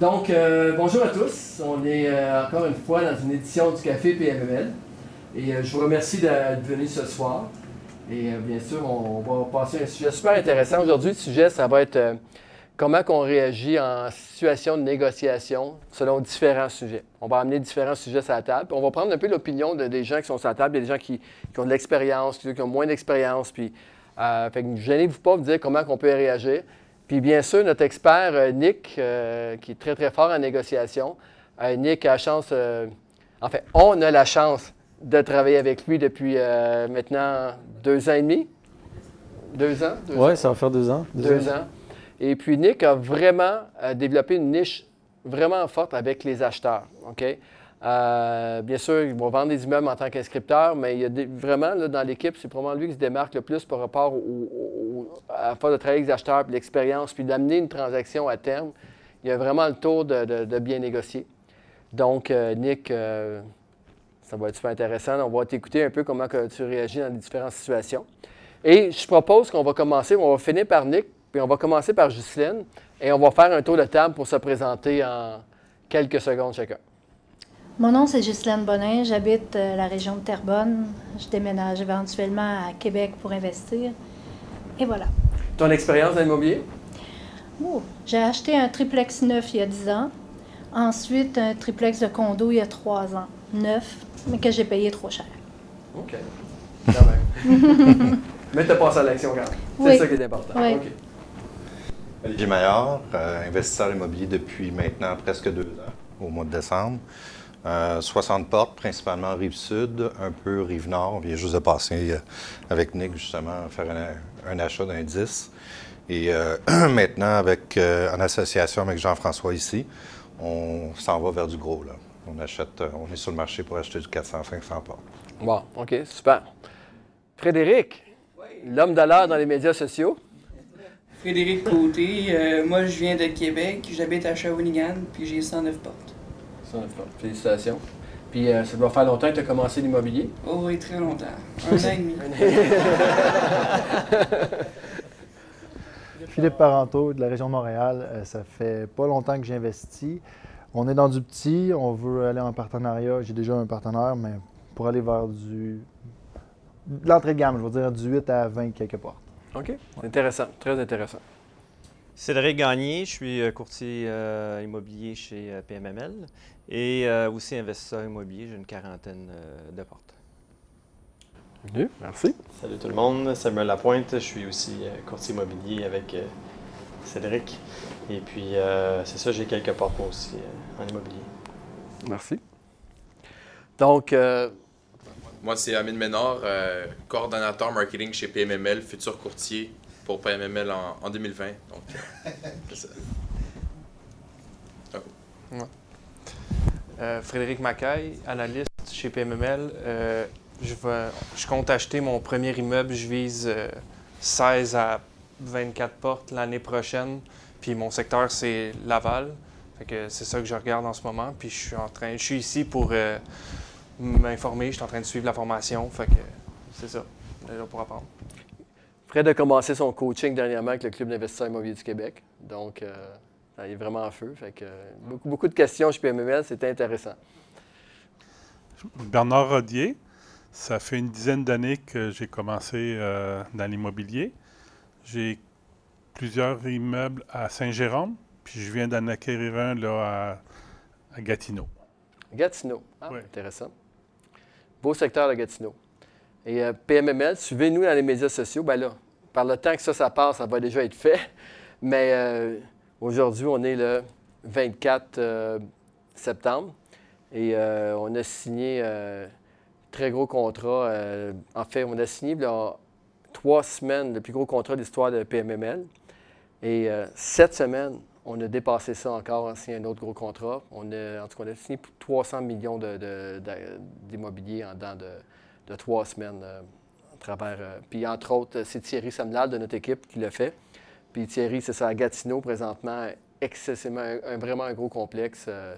Donc, euh, bonjour à tous. On est euh, encore une fois dans une édition du Café PMML. Et euh, je vous remercie d'être venu ce soir. Et bien sûr, on, va passer à un sujet super intéressant. Aujourd'hui, le sujet, ça va être comment on réagit en situation de négociation selon différents sujets. On va amener différents sujets sur la table. on va prendre un peu l'opinion de, des gens qui sont sur la table. Il des gens qui, ont de l'expérience, qui, ont moins d'expérience. Puis, fait gênez-vous pas de dire comment on peut réagir. Puis bien sûr, notre expert euh, Nick, euh, qui est très très fort en négociation. Euh, Nick a la chance, en fait, on a la chance de travailler avec lui depuis maintenant deux ans et demi. Deux ans? Oui, ça va faire deux ans. Deux, ans. Et puis Nick a vraiment développé une niche vraiment forte avec les acheteurs. OK? Euh, bien sûr, ils vont vendre des immeubles en tant qu'inscripteur, mais il y a vraiment dans l'équipe, c'est probablement lui qui se démarque le plus par rapport à la fois de travailler avec les acheteurs, puis l'expérience, puis d'amener une transaction à terme. Il y a vraiment le tour de, bien négocier. Donc, euh, Nick, euh, ça va être super intéressant. On va t'écouter un peu comment tu réagis dans les différentes situations. Et je propose qu'on va commencer, on va finir par Nick, puis on va commencer par Justine, et on va faire un tour de table pour se présenter en quelques secondes chacun. Mon nom, c'est Ghislaine Bonin. J'habite euh, la région de Terrebonne. Je déménage éventuellement à Québec pour investir. Et voilà. Ton expérience dans l'immobilier? Oh, j'ai acheté un triplex neuf il y a 10 ans. Ensuite, un triplex de condo il y a 3 ans. Neuf, mais que j'ai payé trop cher. OK. Quand même. mais tu as passé à l'action quand même. C'est ça qui est important. Oui. Olivier Maillard, euh, investisseur immobilier depuis maintenant presque deux ans, au mois de décembre. 60 euh, portes, principalement Rive-Sud, un peu Rive-Nord. On vient juste de passer euh, avec Nick, justement, faire un, achat 10. Et euh, maintenant, avec, en association avec Jean-François ici, on s'en va vers du gros. Là. On achète, on est sur le marché pour acheter du 400-500 portes. Bon, OK, super. Frédéric, l'homme de l'heure dans les médias sociaux. Frédéric Côté, moi je viens de Québec, j'habite à Shawinigan, puis j'ai 109 portes. Félicitations. Puis euh, ça doit faire longtemps que tu as commencé l'immobilier? Oh oui, très longtemps. Un an et demi. Philippe Parenteau de la région de Montréal. Euh, ça fait pas longtemps que j'investis. On est dans du petit, on veut aller en partenariat. J'ai déjà un partenaire, mais pour aller vers du. l'entrée de gamme, je veux dire du 8 à 20 quelque part. OK. Intéressant, très intéressant. Cédric Gagné, je suis euh, courtier immobilier chez PMML et euh, aussi investisseur immobilier. J'ai une quarantaine euh, de portes. Bienvenue, merci. Salut tout le monde, Samuel Lapointe. Je suis aussi euh, courtier immobilier avec Cédric. Et puis, c'est ça, j'ai quelques portes moi aussi en immobilier. Merci. Donc, moi, c'est Amine Ménard, coordonnateur marketing chez PMML, futur courtier pour PMML en, 2020. Donc, c'est ça. Euh, Frédéric Macaille, analyste chez PMML. Euh, je, je, compte acheter mon premier immeuble. Je vise 16 euh, à 24 portes l'année prochaine. Puis mon secteur, c'est Laval. c'est ça que je regarde en ce moment. Puis je suis en train, je suis ici pour m'informer. Je suis en train de suivre la formation. Fait que c'est ça. Là pour apprendre. Fred a commencé son coaching dernièrement avec le Club d'investisseurs immobiliers du Québec. Donc, il est vraiment en feu. Fait que, beaucoup, beaucoup de questions chez PMML, c'était intéressant. Bernard Rodier, ça fait une dizaine d'années que j'ai commencé euh, dans l'immobilier. J'ai plusieurs immeubles à Saint-Jérôme, puis je viens d'en acquérir un là, à, Gatineau. Gatineau, ah, intéressant. Beau secteur de Gatineau. Et euh, PMML, suivez-nous dans les médias sociaux. Ben là, par le temps que ça, ça passe, ça va déjà être fait. Mais euh, Aujourd'hui, on est le 24 euh, septembre et euh, on a signé un très gros contrat. en fait, on a signé trois semaines le plus gros contrat de l'histoire de PMML. Et cette semaine, on a dépassé ça encore, on a un autre gros contrat. On a, en tout cas, on a signé 300 millions d'immobilier en dedans de, trois semaines travers. puis entre autres, c'est Thierry Samlal de notre équipe qui l'a fait. Puis Thierry, c'est ça, à Gatineau présentement, excessivement, un, vraiment un gros complexe euh,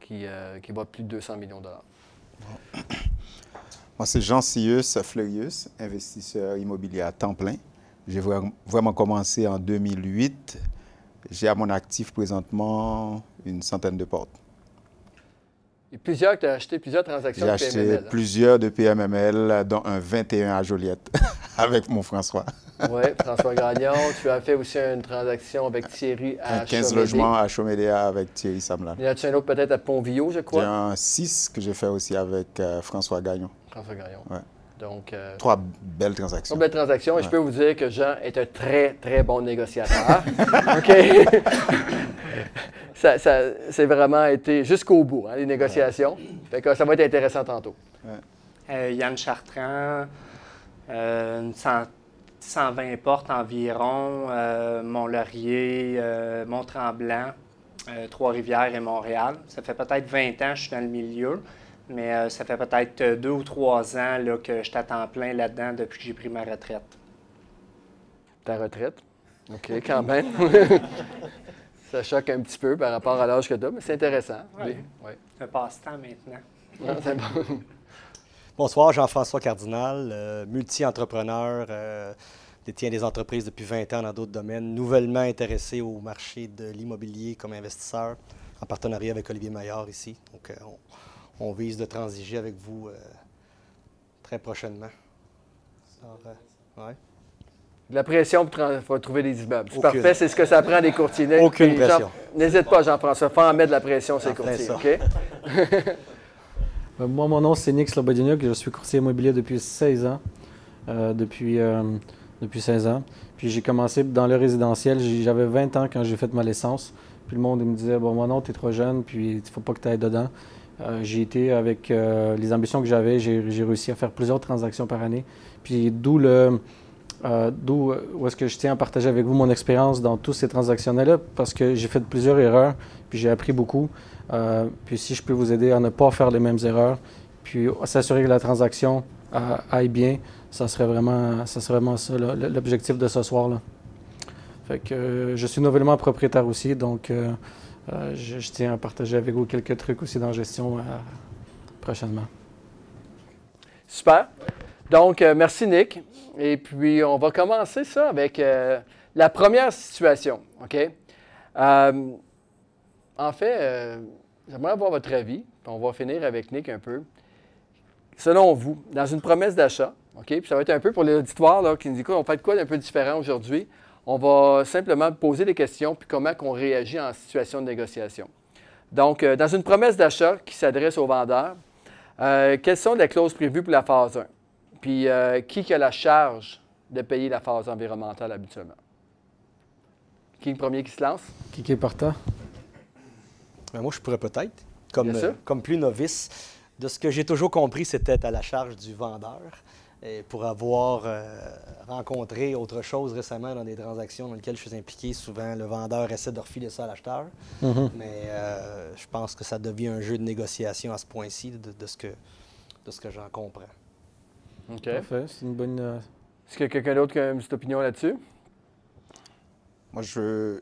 qui, euh, qui plus de 200 millions de dollars. Moi, c'est Jean Sius Fleurius, investisseur immobilier à temps plein. J'ai vraiment commencé en 2008 j'ai à mon actif présentement une centaine de portes. Et plusieurs, tu as acheté plusieurs transactions J'ai de acheté PMML. hein? plusieurs de PMML, dont un 21 à Joliette, avec mon François. Oui, François Gagnon. Tu as fait aussi une transaction avec Thierry à Un 15 Chomédé. logements à Chomédéa avec Thierry Samlan. Y en a-tu un autre peut-être à Pontvillot, je J'ai crois? un 6 que j'ai fait aussi avec euh, François Gagnon. François Gagnon. Ouais. Donc, euh, Trois belles transactions. Trois belles transactions. Et je peux vous dire que Jean est un très, très bon négociateur. OK? ça, ça- c'est vraiment été jusqu'au bout, hein, les négociations. Fait que ça va être intéressant tantôt. Euh, Yann Chartrand, euh, une cent- 120 portes environ, euh, Mont-Laurier, euh, Mont-Tremblant, euh, Trois-Rivières et Montréal. Ça fait peut-être 20 ans que je suis dans le milieu, mais euh, ça fait peut-être euh, deux ou trois ans là, que je t'attends plein là-dedans depuis que j'ai pris ma retraite. Ta retraite? OK, quand même. ça choque un petit peu par rapport à l'âge que tu as, mais c'est intéressant. Ouais. Oui. Un passe-temps maintenant. C'est bon. Bonsoir, Jean-François Cardinal, euh, multi-entrepreneur, euh, détient des entreprises depuis 20 ans dans d'autres domaines, nouvellement intéressé au marché de l'immobilier comme investisseur, en partenariat avec Olivier Maillard ici. Donc, euh, on, on vise de transiger avec vous euh, très prochainement. Alors, euh, ouais. De La pression pour trouver des immeubles. C'est parfait, c'est ce que ça prend des courtiers. Aucune Puis, pression. N'hésite pas, Jean-François, faut en mettre de la pression, ces En plein courtiers. OK? Euh, Moi, mon nom, c'est Nick Slobodiniuk. Je suis courtier immobilier depuis 16 ans. Euh, depuis, euh, depuis 16 ans. Puis j'ai commencé dans le résidentiel. J'avais 20 ans quand j'ai fait ma licence. Puis le monde il me disait Bon, moi, non, t'es trop jeune, puis il faut pas que tu ailles dedans. Euh, j'ai été avec euh, les ambitions que j'avais. J'ai réussi à faire plusieurs transactions par année. Puis d'où le. euh, D'où où est-ce que je tiens à partager avec vous mon expérience dans tous ces transactions-là, parce que j'ai fait plusieurs erreurs, puis j'ai appris beaucoup. Puis si je peux vous aider à ne pas faire les mêmes erreurs, puis s'assurer que la transaction aille bien, ça serait vraiment ça, serait vraiment l'objectif de ce soir-là. Fait que je suis nouvellement propriétaire aussi, donc euh, je, tiens à partager avec vous quelques trucs aussi dans gestion euh, prochainement. Super. Donc, euh, merci Nick. Et puis, on va commencer ça avec la première situation. OK? En fait, j'aimerais avoir votre avis. on va finir avec Nick un peu. Selon vous, dans une promesse d'achat, OK? Puis ça va être un peu pour l'auditoire là, qui nous dit quoi, on fait de quoi d'un peu différent aujourd'hui? On va simplement poser des questions puis comment on réagit en situation de négociation. Donc, euh, dans une promesse d'achat qui s'adresse aux vendeurs, euh, quelles sont les clauses prévues pour la phase 1? Puis, euh, qui a la charge de payer la phase environnementale habituellement? Qui est le premier qui se lance? Qui, qui est partant? Ben, moi, je pourrais peut-être, euh, comme plus novice. De ce que j'ai toujours compris, c'était à la charge du vendeur. Et pour avoir euh, rencontré autre chose récemment dans des transactions dans lesquelles je suis impliqué, souvent le vendeur essaie de refiler ça à l'acheteur. Mhm. Mais euh, je pense que ça devient un jeu de négociation à ce point-ci, de, de ce que, de ce que j'en comprends. OK. Parfait, c'est une bonne. euh, Est-ce que quelqu'un d'autre qui a une petite opinion là-dessus? Moi, je,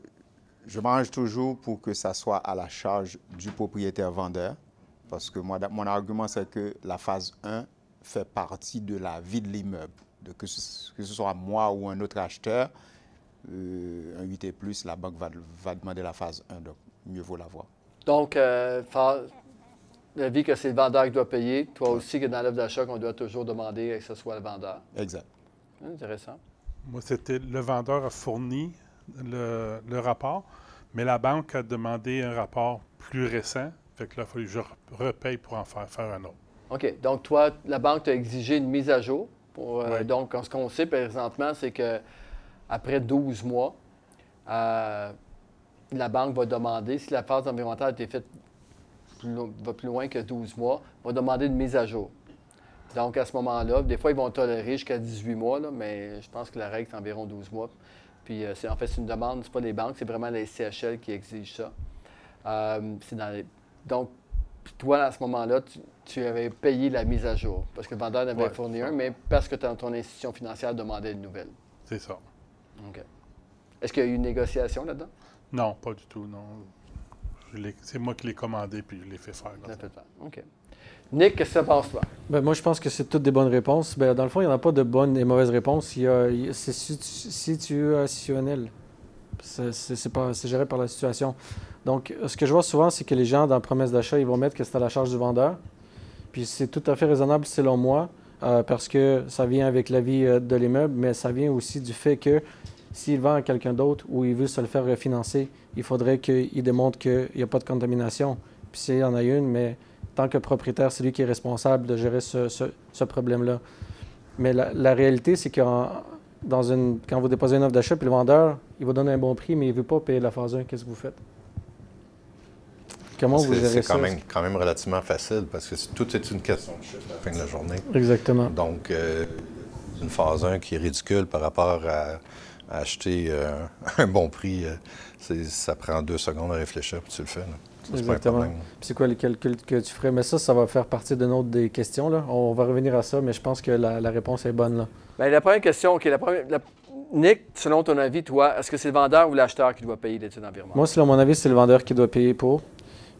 je m'arrange toujours pour que ça soit à la charge du propriétaire vendeur. Parce que moi, mon argument, c'est que la phase 1 fait partie de la vie de l'immeuble. Que, ce, que ce soit moi ou un autre acheteur, euh, un 8 et plus, la banque va, va demander la phase 1. Donc, mieux vaut l'avoir. Donc, euh, fa- la vie que c'est le vendeur qui doit payer, toi aussi que dans l'offre d'achat qu'on doit toujours demander que ce soit le vendeur. Exact. Intéressant. Moi, c'était le vendeur a fourni le, le rapport, mais la banque a demandé un rapport plus récent. Fait que là, il a fallu que je re- repaye pour en faire, faire un autre. OK. Donc, toi, la banque t'a exigé une mise à jour. Pour, euh, Oui. Donc, ce qu'on sait présentement, c'est que après 12 mois, euh, la banque va demander, si la phase environnementale a été faite plus va plus loin que 12 mois, va demander une mise à jour. Donc, à ce moment-là, des fois, ils vont tolérer jusqu'à 18 mois, là, mais je pense que la règle, c'est environ 12 mois. Puis, euh, c'est, en fait, c'est une demande, c'est pas les banques, c'est vraiment les CHL qui exigent ça. Euh, c'est dans les- Donc, puis toi, à ce moment-là, tu, tu avais payé la mise à jour parce que le vendeur en avait Ouais, fourni un, mais parce que ton, ton institution financière demandait une nouvelle. C'est ça. OK. Est-ce qu'il y a eu une négociation là-dedans? Non, pas du tout, non. C'est moi qui l'ai commandé puis je l'ai fait faire. Ça fait faire. OK. Nick, qu'est-ce que ça pense, toi? Ben, moi, je pense que c'est toutes des bonnes réponses. Ben, dans le fond, il n'y en a pas de bonnes et mauvaises réponses. Il y a, c'est situ- situationnel. C'est pas- c'est géré par la situation. Donc, ce que je vois souvent, c'est que les gens, dans la promesse d'achat, ils vont mettre que c'est à la charge du vendeur. Puis c'est tout à fait raisonnable selon moi, euh, parce que ça vient avec l'avis euh, de l'immeuble, mais ça vient aussi du fait que s'il vend à quelqu'un d'autre ou il veut se le faire refinancer, il faudrait qu'il démontre qu'il n'y a pas de contamination. Puis s'il y en a une, mais tant que propriétaire, c'est lui qui est responsable de gérer ce, ce- problème-là. Mais la, la réalité, c'est que dans une, quand vous déposez une offre d'achat, puis le vendeur, il va donner un bon prix, mais il ne veut pas payer la phase 1, qu'est-ce que vous faites? Comment vous C'est- quand même, quand même relativement facile parce que c'est- tout est une question de chiffre à la fin de la journée. Exactement. Donc, euh, une phase 1 qui est ridicule par rapport à, à acheter euh, un bon prix, euh, ça prend deux secondes à réfléchir puis tu le fais. là. Ça, Exactement. c'est quoi les calculs que tu ferais? Mais ça, ça va faire partie d'une autre des questions. Là. On va revenir à ça, mais je pense que la, la réponse est bonne. Là. Bien, la première question, OK, la première, la- Nick, selon ton avis, toi, est-ce que c'est le vendeur ou l'acheteur qui doit payer l'étude environnementale? Moi, selon mon avis, c'est le vendeur qui doit payer pour.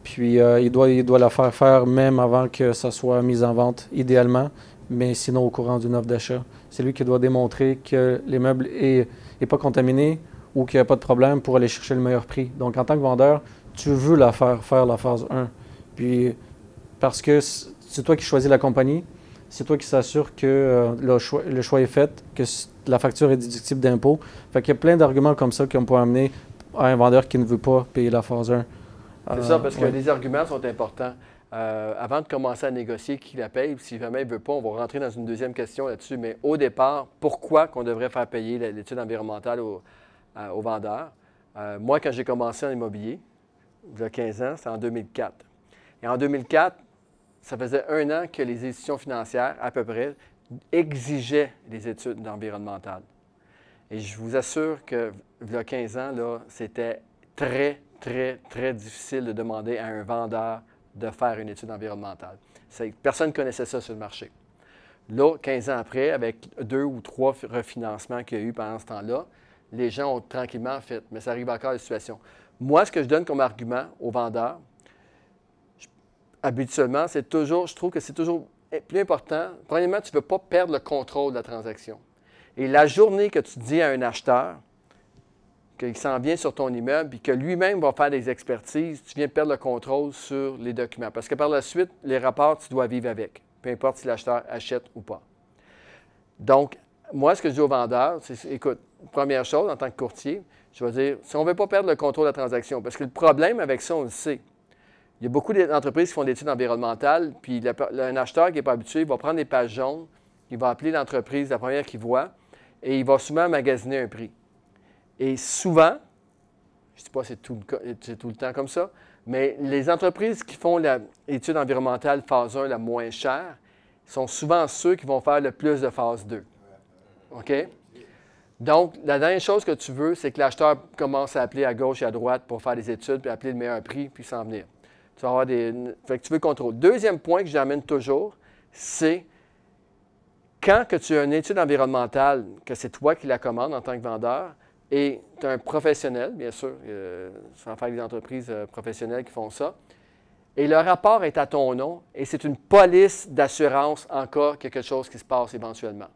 Puis euh, il, doit, il doit la faire faire même avant que ça soit mis en vente, idéalement, mais sinon au courant d'une offre d'achat. C'est lui qui doit démontrer que l'immeuble n'est est pas contaminé ou qu'il n'y a pas de problème pour aller chercher le meilleur prix. Donc, en tant que vendeur, tu veux la faire faire la phase 1. Puis, parce que c'est toi qui choisis la compagnie, c'est toi qui s'assure que euh, le, choix, le choix est fait, que la facture est déductible d'impôt. Fait qu'il y a plein d'arguments comme ça qu'on peut amener à un vendeur qui ne veut pas payer la phase 1. C'est Euh, ça, parce que ouais. les arguments sont importants. Euh, avant de commencer à négocier qui la paye, si jamais il ne veut pas, on va rentrer dans une deuxième question là-dessus. Mais au départ, pourquoi qu'on devrait faire payer l'étude environnementale au, à- au vendeur? Euh, moi, quand j'ai commencé en immobilier, il y a 15 ans, c'était en 2004. Et en 2004, ça faisait un an que les institutions financières, à peu près, exigeaient les études environnementales. Et je vous assure que, il y a 15 ans, c'était très, très, très difficile de demander à un vendeur de faire une étude environnementale. Personne ne connaissait ça sur le marché. Là, 15 ans après, avec deux ou trois fi- refinancements qu'il y a eu pendant ce temps-là, les gens ont tranquillement fait. Mais ça arrive encore à la situation. Moi, ce que je donne comme argument aux vendeurs, habituellement, c'est toujours, je trouve que c'est toujours plus important. Premièrement, tu ne veux pas perdre le contrôle de la transaction. Et la journée que tu dis à un acheteur qu'il s'en vient sur ton immeuble et que lui-même va faire des expertises, tu viens perdre le contrôle sur les documents. Parce que par la suite, les rapports, tu dois vivre avec, peu importe si l'acheteur achète ou pas. Donc, moi, ce que je dis aux vendeurs, c'est écoute, première chose, en tant que courtier, je vais dire, si on ne veut pas perdre le contrôle de la transaction, parce que le problème avec ça, on le sait. Il y a beaucoup d'entreprises qui font des études environnementales, puis un acheteur qui n'est pas habitué, il va prendre des pages jaunes, il va appeler l'entreprise, la première qu'il voit, et il va souvent magasiner un prix. Et souvent, je ne dis pas c'est tout, c'est tout le temps comme ça, mais les entreprises qui font l'étude environnementale phase 1 la moins chère sont souvent ceux qui vont faire le plus de phase 2. OK? Donc, la dernière chose que tu veux, c'est que l'acheteur commence à appeler à gauche et à droite pour faire des études, puis appeler le meilleur prix, puis s'en venir. Tu vas avoir des. Fait que tu veux le contrôle. Deuxième point que j'amène toujours, c'est quand que tu as une étude environnementale, que c'est toi qui la commandes en tant que vendeur, et tu as un professionnel, bien sûr, euh, sans faire des entreprises euh, professionnelles qui font ça, et le rapport est à ton nom, et c'est une police d'assurance en cas quelque chose qui se passe éventuellement.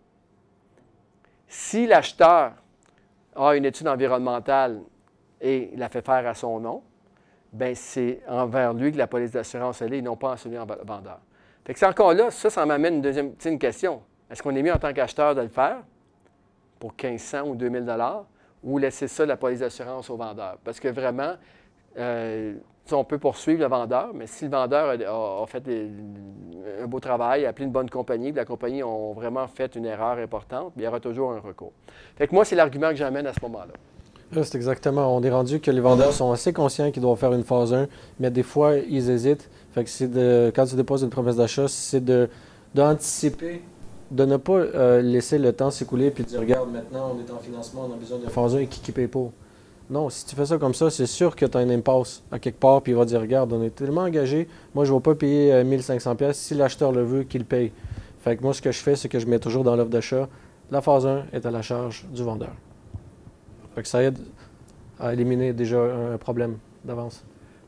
Si l'acheteur a une étude environnementale et la fait faire à son nom, ben c'est envers lui que la police d'assurance est, et non pas en celui en vendeur. Fait que c'est encore là, ça, ça m'amène une deuxième une question. Est-ce qu'on est mieux en tant qu'acheteur de le faire pour 1500 ou 2000 dollars ou laisser ça la police d'assurance au vendeur? Parce que vraiment, euh, on peut poursuivre le vendeur, mais si le vendeur a, fait un beau travail, a appelé une bonne compagnie, la compagnie a vraiment fait une erreur importante, il y aura toujours un recours. Fait que moi, c'est l'argument que j'amène à ce moment-là. Là, c'est exactement. On est rendu que les vendeurs sont assez conscients qu'ils doivent faire une phase 1, mais des fois, ils hésitent. Fait que de, quand tu déposes une promesse d'achat, c'est d'anticiper, de ne pas euh, laisser le temps s'écouler puis dire regarde, maintenant, on est en financement, on a besoin de phase 1 et qui qui paye pas. Non, si tu fais ça comme ça, c'est sûr que tu as une impasse à quelque part, puis il va dire regarde, on est tellement engagé, moi, je ne vais pas payer euh, 1500 pièces si l'acheteur le veut, qu'il paye. Fait que moi, ce que je fais, c'est que je mets toujours dans l'offre d'achat, la phase 1 est à la charge du vendeur. Fait que ça aide à éliminer déjà un problème d'avance.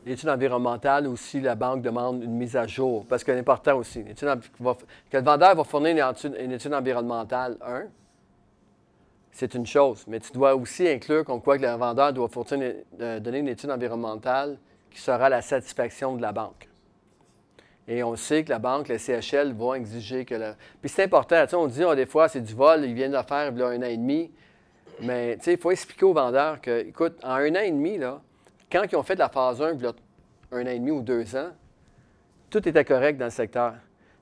L'étude environnementale aussi, la banque demande une mise à jour, parce que c'est important aussi. Que le vendeur va fournir une étude, environnementale, un. c'est une chose. Mais tu dois aussi inclure comme quoi que le vendeur doit euh, donner une étude environnementale qui sera la satisfaction de la banque. Et on sait que la banque, le CHL, va exiger que le. Puis c'est important. Tu sais, on dit, oh, des fois, c'est du vol, ils viennent de faire il y a un an et demi. Mais tu sais, il faut expliquer aux vendeurs que, écoute, en un an et demi, là, quand ils ont fait de la phase 1, il y a un an et demi ou deux ans, tout était correct dans le secteur.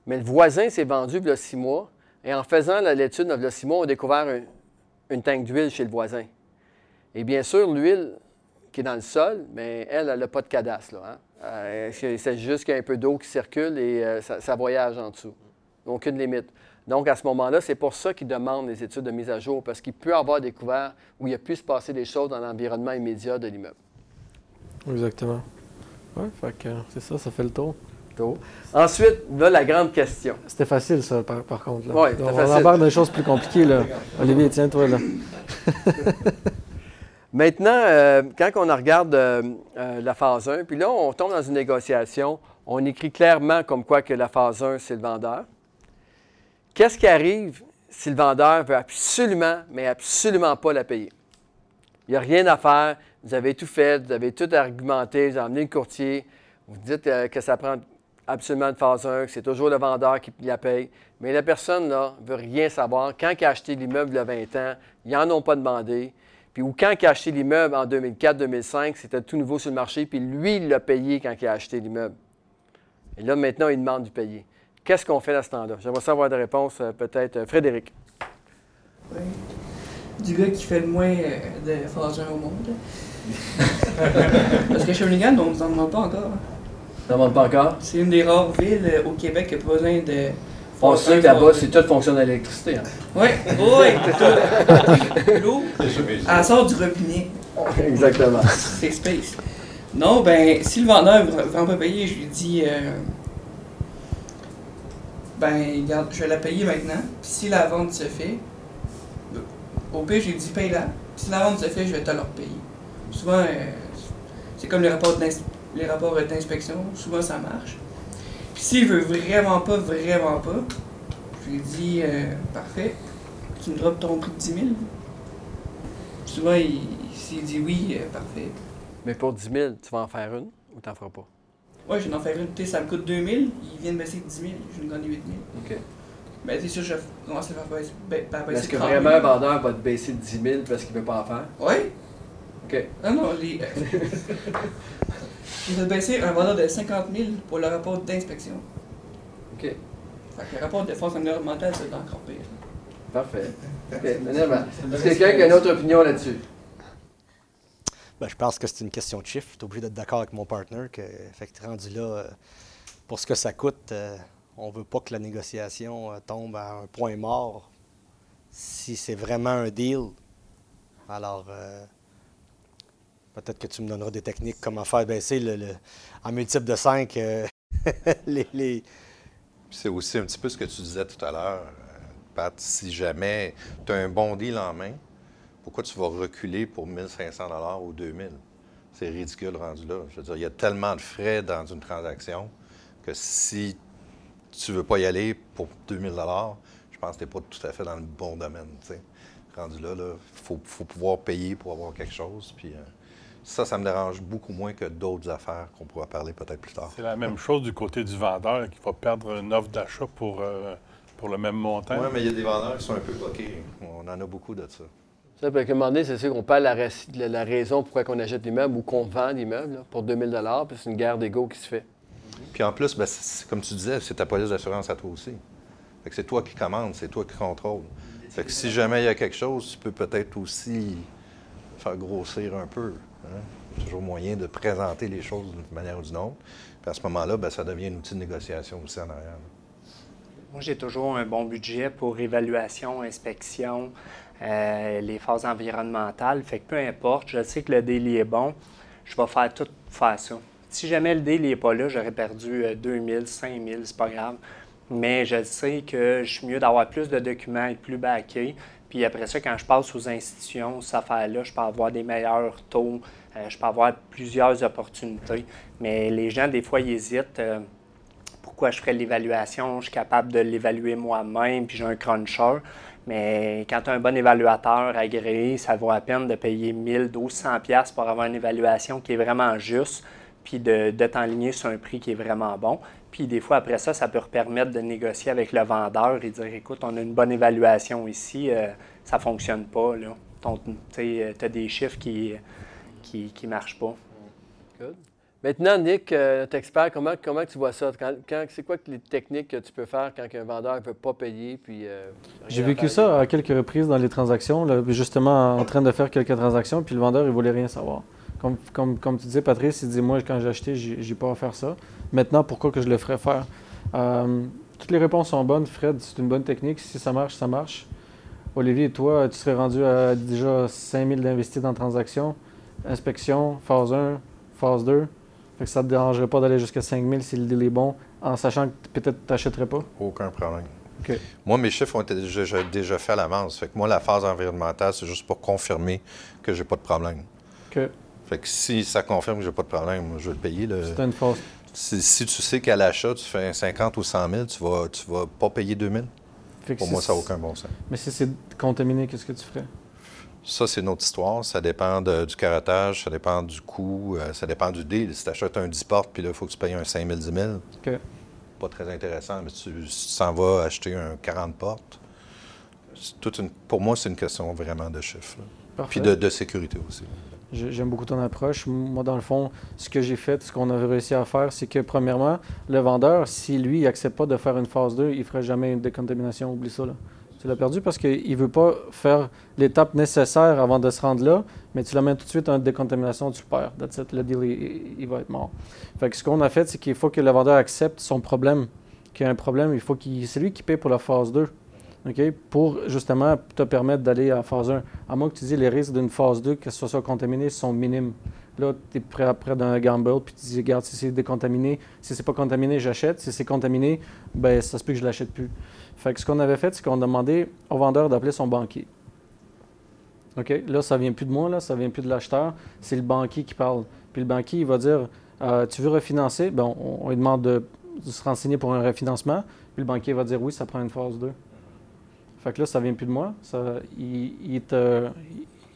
Mais le voisin s'est vendu il y a six mois. Et en faisant l'étude il y a six mois, on a découvert une tank d'huile chez le voisin. Et bien sûr, l'huile qui est dans le sol, mais elle, elle n'a pas de cadastre. Hein. Euh, c'est juste qu'il y a un peu d'eau qui circule et euh, ça, voyage en dessous. Aucune limite. Donc, à ce moment-là, c'est pour ça qu'ils demandent les études de mise à jour, parce qu'il peut avoir découvert où il a pu se passer des choses dans l'environnement immédiat de l'immeuble. Exactement. Oui, c'est ça, ça fait le tour. Ensuite, là, la grande question. C'était facile, ça, par, contre. Oui, On va dans des choses plus compliquées. Là. Olivier, tiens-toi là. Maintenant, euh, quand on regarde euh, euh, la phase 1, puis là, on tombe dans une négociation, on écrit clairement comme quoi que la phase 1, c'est le vendeur. Qu'est-ce qui arrive si le vendeur veut absolument, mais absolument pas la payer? Il n'y a rien à faire, vous avez tout fait, vous avez tout argumenté, vous avez amené le courtier, vous dites que ça prend absolument une phase 1, que c'est toujours le vendeur qui la paye, mais la personne, là, veut rien savoir. Quand il a acheté l'immeuble il y a 20 ans, ils n'en ont pas demandé. Puis ou quand il a acheté l'immeuble en 2004-2005, c'était tout nouveau sur le marché, puis lui, il l'a payé quand il a acheté l'immeuble. Et là, maintenant, il demande du payer. Qu'est-ce qu'on fait à ce temps-là? J'aimerais savoir des réponses, euh, peut-être. Euh, Frédéric. Oui. Du gars qui fait le moins euh, de phase 1 au monde. Parce que Shawinigan, on ne s'en demande pas encore. On ne demande pas encore? C'est une des rares villes au Québec qui n'a pas besoin de on sait que là-bas, c'est tout fonctionne à l'électricité. Hein. Oui, oui, L'eau, elle sort du robinet. Exactement. C'est space. Non, ben, si le vendeur ne veut pas payer, je lui dis euh, ben, regarde, je vais la payer maintenant. Puis si la vente se fait, au pire, je lui dis paye-la. Si la vente se fait, je vais te la repayer. Souvent, euh, c'est comme les rapports d'inspection. Souvent, ça marche. Puis s'il veut vraiment pas, vraiment pas, je lui dis euh, parfait, tu me drops ton prix de 10 000. Souvent, s'il dit oui, euh, parfait. Mais pour 10 000, tu vas en faire une ou t'en feras pas? Oui, je vais en faire une. Tu sais, ça me coûte 2 000, il vient de baisser 10 000, je vais me gagner 8 000. OK. Mais c'est sûr, je commence à faire baisser. baisser Est-ce que vraiment un vendeur va te baisser de 10 000 parce qu'il ne veut pas en faire? Oui. OK. Ah non, les. Je vais baisser un vendeur de 50 000 pour le rapport d'inspection. OK. Fait que le rapport de force environnementale, c'est encore pire. Parfait. OK. Est-ce que quelqu'un qui a une autre opinion là-dessus? Ben, je pense que c'est une question de chiffre. Tu es obligé d'être d'accord avec mon partner que, fait que rendu là, euh, pour ce que ça coûte, euh, on ne veut pas que la négociation euh, tombe à un point mort. Si c'est vraiment un deal, alors Peut-être que tu me donneras des techniques, comment faire baisser le, en multiple de 5 euh, les. C'est aussi un petit peu ce que tu disais tout à l'heure, euh, Pat. Si jamais tu as un bon deal en main, pourquoi tu vas reculer pour 1500 ou 2000 C'est ridicule rendu là. Je veux dire, il y a tellement de frais dans une transaction que si tu veux pas y aller pour 2000 je pense que tu n'es pas tout à fait dans le bon domaine. Rendu là, il faut, pouvoir payer pour avoir quelque chose. Puis, euh, ça, ça me dérange beaucoup moins que d'autres affaires qu'on pourra parler peut-être plus tard. C'est la même chose du côté du vendeur qui va perdre une offre d'achat pour, euh, pour le même montant. Oui, mais il y a des vendeurs qui sont un peu bloqués. On en a beaucoup de ça. Ça, peut demander, c'est sûr qu'on parle la, la, raison pourquoi on achète l'immeuble ou qu'on vend l'immeuble pour 2000 puis c'est une guerre d'ego qui se fait. Puis en plus, ben, comme tu disais, c'est ta police d'assurance à toi aussi. Fait que c'est toi qui commandes, c'est toi qui contrôle. Fait que si jamais il y a quelque chose, tu peux peut-être aussi faire grossir un peu. Hein? Toujours moyen de présenter les choses d'une manière ou d'une autre. Puis à ce moment-là, ben, ça devient un outil de négociation aussi en arrière. Moi, j'ai toujours un bon budget pour évaluation, inspection, euh, les phases environnementales. Fait que peu importe, je sais que le délit est bon, je vais faire tout faire ça. Si jamais le délit n'est pas là, j'aurais perdu 2000, 5000, c'est pas grave. Mais je sais que je suis mieux d'avoir plus de documents et plus baqués puis après ça, quand je passe aux institutions, cette affaire-là, je peux avoir des meilleurs taux, euh, je peux avoir plusieurs opportunités. Mais les gens, des fois, ils hésitent. Euh, pourquoi je ferais l'évaluation? Je suis capable de l'évaluer moi-même, puis j'ai un cruncher. Mais quand tu as un bon évaluateur agréé, ça vaut la peine de payer 1000, 1200 pièces pour avoir une évaluation qui est vraiment juste, puis de, de t'enligner sur un prix qui est vraiment bon. Puis des fois, après ça, ça peut permettre de négocier avec le vendeur et dire, écoute, on a une bonne évaluation ici, euh, ça ne fonctionne pas. Tu as des chiffres qui ne qui, qui marchent pas. Good. Maintenant, Nick, euh, notre expert, comment, comment tu vois ça? c'est quoi les techniques que tu peux faire quand un vendeur ne veut pas payer? Puis, euh, J'ai vécu ça à quelques reprises dans les transactions, justement en train de faire quelques transactions, puis le vendeur, il ne voulait rien savoir. Comme, comme, comme, tu disais, Patrice, il dit Moi, quand j'ai acheté, j'ai pas à faire ça. Maintenant, pourquoi que je le ferais faire? Euh, Toutes les réponses sont bonnes, Fred. C'est une bonne technique. Si ça marche, ça marche. Olivier, toi, tu serais rendu à déjà 5000 d'investis dans transaction, inspection, phase 1, phase 2. Fait que ça ne te dérangerait pas d'aller jusqu'à 5000 si le deal est bon, en sachant que peut-être tu n'achèterais pas? Aucun problème. Moi, mes chiffres ont été déjà, déjà faits à l'avance. Fait que moi, la phase environnementale, c'est juste pour confirmer que j'ai pas de problème. Fait que si ça confirme que j'ai pas de problème, je vais le payer. C'est une phase. Si, tu sais qu'à l'achat, tu fais 50 ou 100 000, tu vas, tu vas pas payer 2 000. Pour moi, ça n'a aucun bon sens. Mais si c'est contaminé, qu'est-ce que tu ferais? Ça, c'est une autre histoire. Ça dépend du caratage, ça dépend du coût, euh, ça dépend du deal. Si tu achètes un 10 portes, puis là, il faut que tu payes un 5 000, 10 000. Pas très intéressant, mais si tu s'en vas acheter un 40 portes, toute une, pour moi, c'est une question vraiment de chiffre. Puis de, de sécurité aussi. J'aime beaucoup ton approche. Moi, dans le fond, ce que j'ai fait, ce qu'on avait réussi à faire, c'est que, premièrement, le vendeur, si lui, n'accepte pas de faire une phase 2, il ne ferait jamais une décontamination. Oublie ça. Là. Tu l'as perdu parce qu'il ne veut pas faire l'étape nécessaire avant de se rendre là, mais tu l'amènes tout de suite en décontamination, tu perds. Le deal, il, va être mort. Fait que ce qu'on a fait, c'est qu'il faut que le vendeur accepte son problème. Qu'il y a un problème, il faut qu'il, c'est lui qui paye pour la phase 2 pour justement te permettre d'aller à phase 1. À moins que tu dis les risques d'une phase 2, que ce soit contaminé, sont minimes. Là, tu es prêt, près d'un gamble, puis tu dis, regarde, si c'est décontaminé, si c'est pas contaminé, j'achète. Si c'est contaminé, ben ça se peut que je l'achète plus. Fait ce qu'on avait fait, c'est qu'on demandait au vendeur d'appeler son banquier. OK? Là, ça vient plus de moi, là, ça vient plus de l'acheteur, c'est le banquier qui parle. Puis le banquier, il va dire, euh, tu veux refinancer? Ben, on, lui demande de, de, se renseigner pour un refinancement. Puis le banquier va dire, oui, ça prend une phase 2. Fait que là, ça vient plus de moi. il,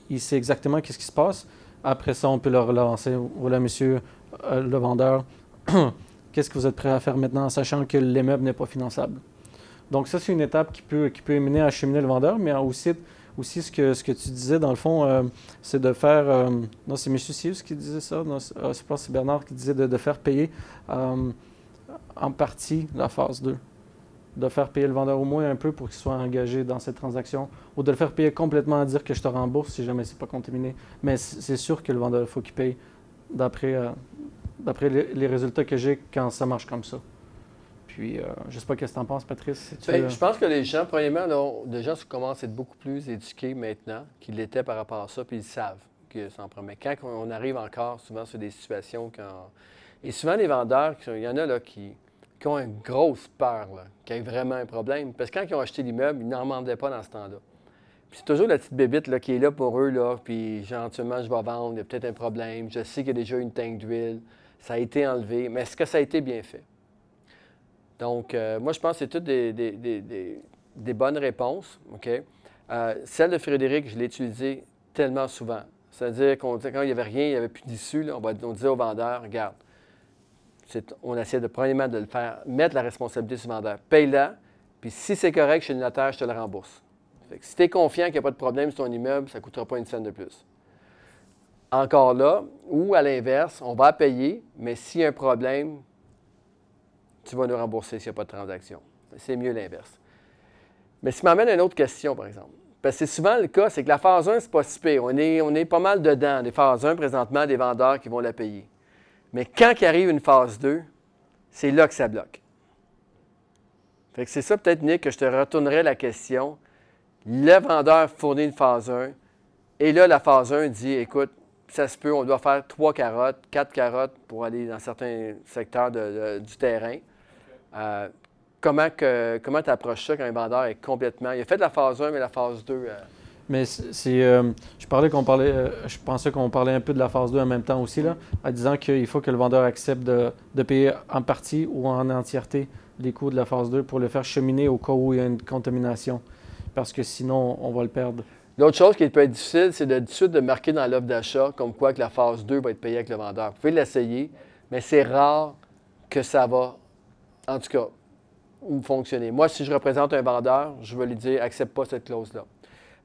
il, sait exactement qu'est-ce qui se passe. Après ça, on peut le relancer. Voilà, monsieur euh, le vendeur, qu'est-ce que vous êtes prêt à faire maintenant en sachant que l'immeuble n'est pas finançable? Donc, ça, c'est une étape qui peut, qui peut à acheminer le vendeur, mais aussi, aussi ce, que, ce que tu disais, dans le fond, euh, c'est de faire. Euh, non, c'est M. Sius qui disait ça. Non, c'est pas c'est Bernard qui disait de, de faire payer en partie la phase 2 de faire payer le vendeur au moins un peu pour qu'il soit engagé dans cette transaction, ou de le faire payer complètement à dire que je te rembourse si jamais c'est pas contaminé. Mais c'est sûr que le vendeur, il faut qu'il paye d'après euh, d'après les, résultats que j'ai quand ça marche comme ça. Puis, euh, je ne sais pas ce que tu en penses, Patrice. Ben, je pense que les gens, premièrement, là, les gens commencent à être beaucoup plus éduqués maintenant qu'ils l'étaient par rapport à ça, puis ils savent que ça en promet. Quand on arrive encore souvent sur des situations quand... Et souvent, les vendeurs, il y en a là qui qui ont une grosse peur, qui a vraiment un problème. Parce que quand ils ont acheté l'immeuble, ils n'en demandaient pas dans ce temps-là. Puis c'est toujours la petite bébite qui est là pour eux, puis gentiment, je vais vendre, il y a peut-être un problème, je sais qu'il y a déjà une tank d'huile, ça a été enlevé, mais est-ce que ça a été bien fait? Donc, euh, moi, je pense que c'est toutes des, bonnes réponses? Euh, celle de Frédéric, je l'ai utilisée tellement souvent. C'est-à-dire qu'on disait quand il n'y avait rien, il n'y avait plus d'issue, on, on disait au vendeur, regarde, on essaie de, premièrement, de le faire, mettre la responsabilité sur le vendeur. Paye-la, puis si c'est correct chez le notaire, je te le rembourse. si tu es confiant qu'il n'y a pas de problème sur ton immeuble, ça ne coûtera pas une scène de plus. Encore là, ou à l'inverse, on va payer, mais s'il y a un problème, tu vas nous rembourser s'il n'y a pas de transaction. C'est mieux l'inverse. Mais ce m'amène à une autre question, par exemple. Parce que c'est souvent le cas, c'est que la phase 1, c'est pas si pire. On est, on est pas mal dedans, des phases 1 présentement, des vendeurs qui vont la payer. Mais quand il arrive une phase 2, c'est là que ça bloque. Fait que c'est ça peut-être, Nick, que je te retournerai la question. Le vendeur fournit une phase 1, et là, la phase 1 dit, écoute, ça se peut, on doit faire trois carottes, quatre carottes pour aller dans certains secteurs du terrain. Euh, comment comment tu approches ça quand un vendeur est complètement... Il a fait la phase 1, mais la phase 2... Mais c'est, euh, je parlais qu'on parlait, euh, je pensais qu'on parlait un peu de la phase 2 en même temps aussi, là, en disant qu'il faut que le vendeur accepte de, payer en partie ou en entièreté les coûts de la phase 2 pour le faire cheminer au cas où il y a une contamination. parce que sinon, on va le perdre. L'autre chose qui peut être difficile, c'est de, de de marquer dans l'offre d'achat comme quoi que la phase 2 va être payée avec le vendeur. Vous pouvez l'essayer, mais c'est rare que ça va, en tout cas, fonctionner. Moi, si je représente un vendeur, je vais lui dire accepte pas cette clause-là.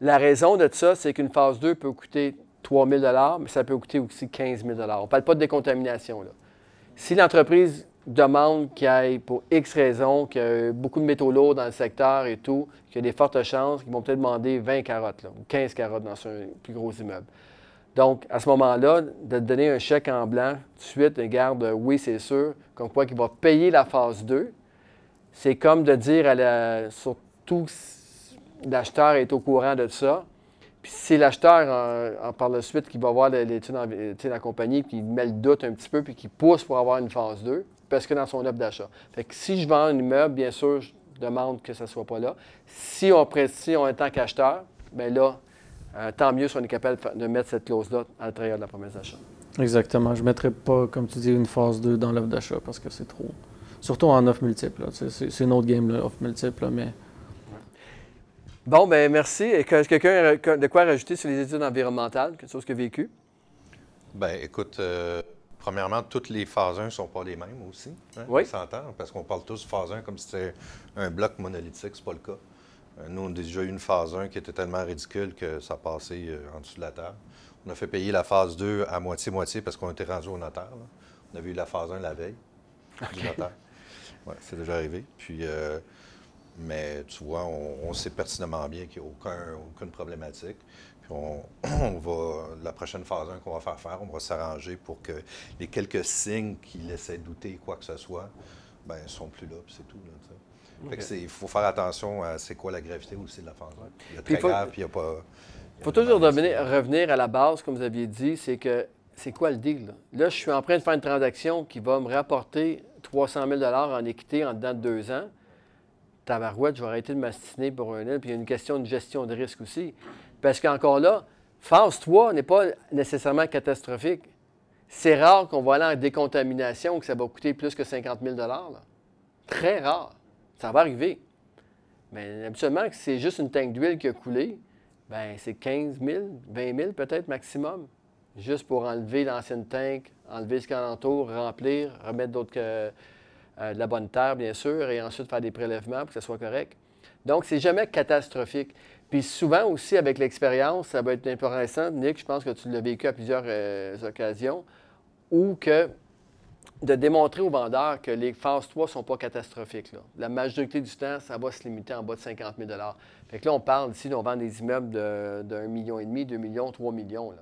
La raison de ça, c'est qu'une phase 2 peut coûter 3 000 mais ça peut coûter aussi 15 000 On ne parle pas de décontamination. Là. Si l'entreprise demande qu'il y ait, pour X raisons, qu'il y a beaucoup de métaux lourds dans le secteur et tout, qu'il y a des fortes chances qu'ils vont peut-être demander 20 carottes ou 15 carottes dans un plus gros immeuble. Donc, à ce moment-là, de donner un chèque en blanc, tout de suite, garde, oui, c'est sûr, comme quoi qu'il va payer la phase 2, c'est comme de dire à la, surtout l'acheteur est au courant de ça. Puis si l'acheteur, en, par la suite, qui va voir l'étude de la compagnie, puis il met le doute un petit peu, puis qui pousse pour avoir une phase 2, parce que dans son offre d'achat. Fait que si je vends un immeuble, bien sûr, je demande que ça ne soit pas là. Si on, si on est tant qu'acheteur, bien là, euh, tant mieux si on est capable de mettre cette clause-là à l'intérieur de la promesse d'achat. Exactement. Je ne mettrais pas, comme tu dis, une phase 2 dans l'offre d'achat parce que c'est trop. Surtout en offre multiple. C'est une autre game, l'offre multiple, mais. Bon, ben merci. Est-ce que quelqu'un a de quoi rajouter sur les études environnementales, quelque chose que vécu? Ben écoute, euh, premièrement, toutes les phases 1 ne sont pas les mêmes aussi. Hein, oui. On s'entend, parce qu'on parle tous de phase 1 comme si c'était un bloc monolithique, c'est pas le cas. Euh, nous, on a déjà eu une phase 1 qui était tellement ridicule que ça passait euh, en dessous de la table. On a fait payer la phase 2 à moitié-moitié parce qu'on était rendu au notaire. On avait eu la phase 1 la veille du notaire. Oui, c'est déjà arrivé. Puis, euh, mais tu vois, on, sait pertinemment bien qu'il n'y a aucun, aucune problématique. Puis on, va, la prochaine phase 1 qu'on va faire faire, on va s'arranger pour que les quelques signes qui laissaient douter quoi que ce soit, ben, ne sont plus là, puis c'est tout. il faut faire attention à c'est quoi la gravité aussi de la phase 1. Il y a très grave, puis il n'y a pas. Il faut toujours revenir, revenir à la base, comme vous aviez dit, c'est que c'est quoi le deal? Là? je suis en train de faire une transaction qui va me rapporter 300 000 en équité en dedans de deux ans. Tabarouette, je vais arrêter de m'astiner pour un an. Puis il y a une question de gestion de risque aussi. Parce qu'encore là, phase 3 n'est pas nécessairement catastrophique. C'est rare qu'on va aller en décontamination, que ça va coûter plus que 50 000 Très rare. Ça va arriver. Mais habituellement, si c'est juste une tank d'huile qui a coulé, ben c'est 15 000, 20 000 peut-être maximum juste pour enlever l'ancienne tank, enlever ce qui entoure, remplir, remettre d'autres euh, de la bonne terre, bien sûr, et ensuite faire des prélèvements pour que ça soit correct. Donc, c'est jamais catastrophique. Puis souvent aussi, avec l'expérience, ça va être intéressant, Nick, je pense que tu l'as vécu à plusieurs euh, occasions, ou que de démontrer aux vendeurs que les phases 3 ne sont pas catastrophiques. La majorité du temps, ça va se limiter en bas de 50 000 Fait que là, on parle ici, on vend des immeubles de, de 1,5 million, 2 millions, 3 millions. Là.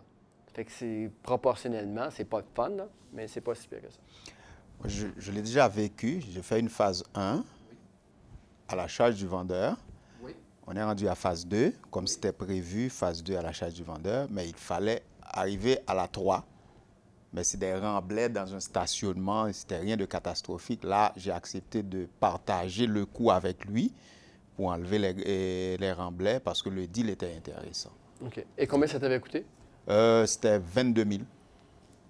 Fait que c'est proportionnellement, c'est pas fun, là, mais c'est pas si pire que ça. Je, l'ai déjà vécu. J'ai fait une phase 1 à la charge du vendeur. On est rendu à phase 2, comme c'était prévu, phase 2 à la charge du vendeur, mais il fallait arriver à la 3. Mais c'est des remblais dans un stationnement, c'était rien de catastrophique. Là, j'ai accepté de partager le coût avec lui pour enlever les, les remblais parce que le deal était intéressant. OK. Et combien ça t'avait coûté? Euh, c'était 22 000.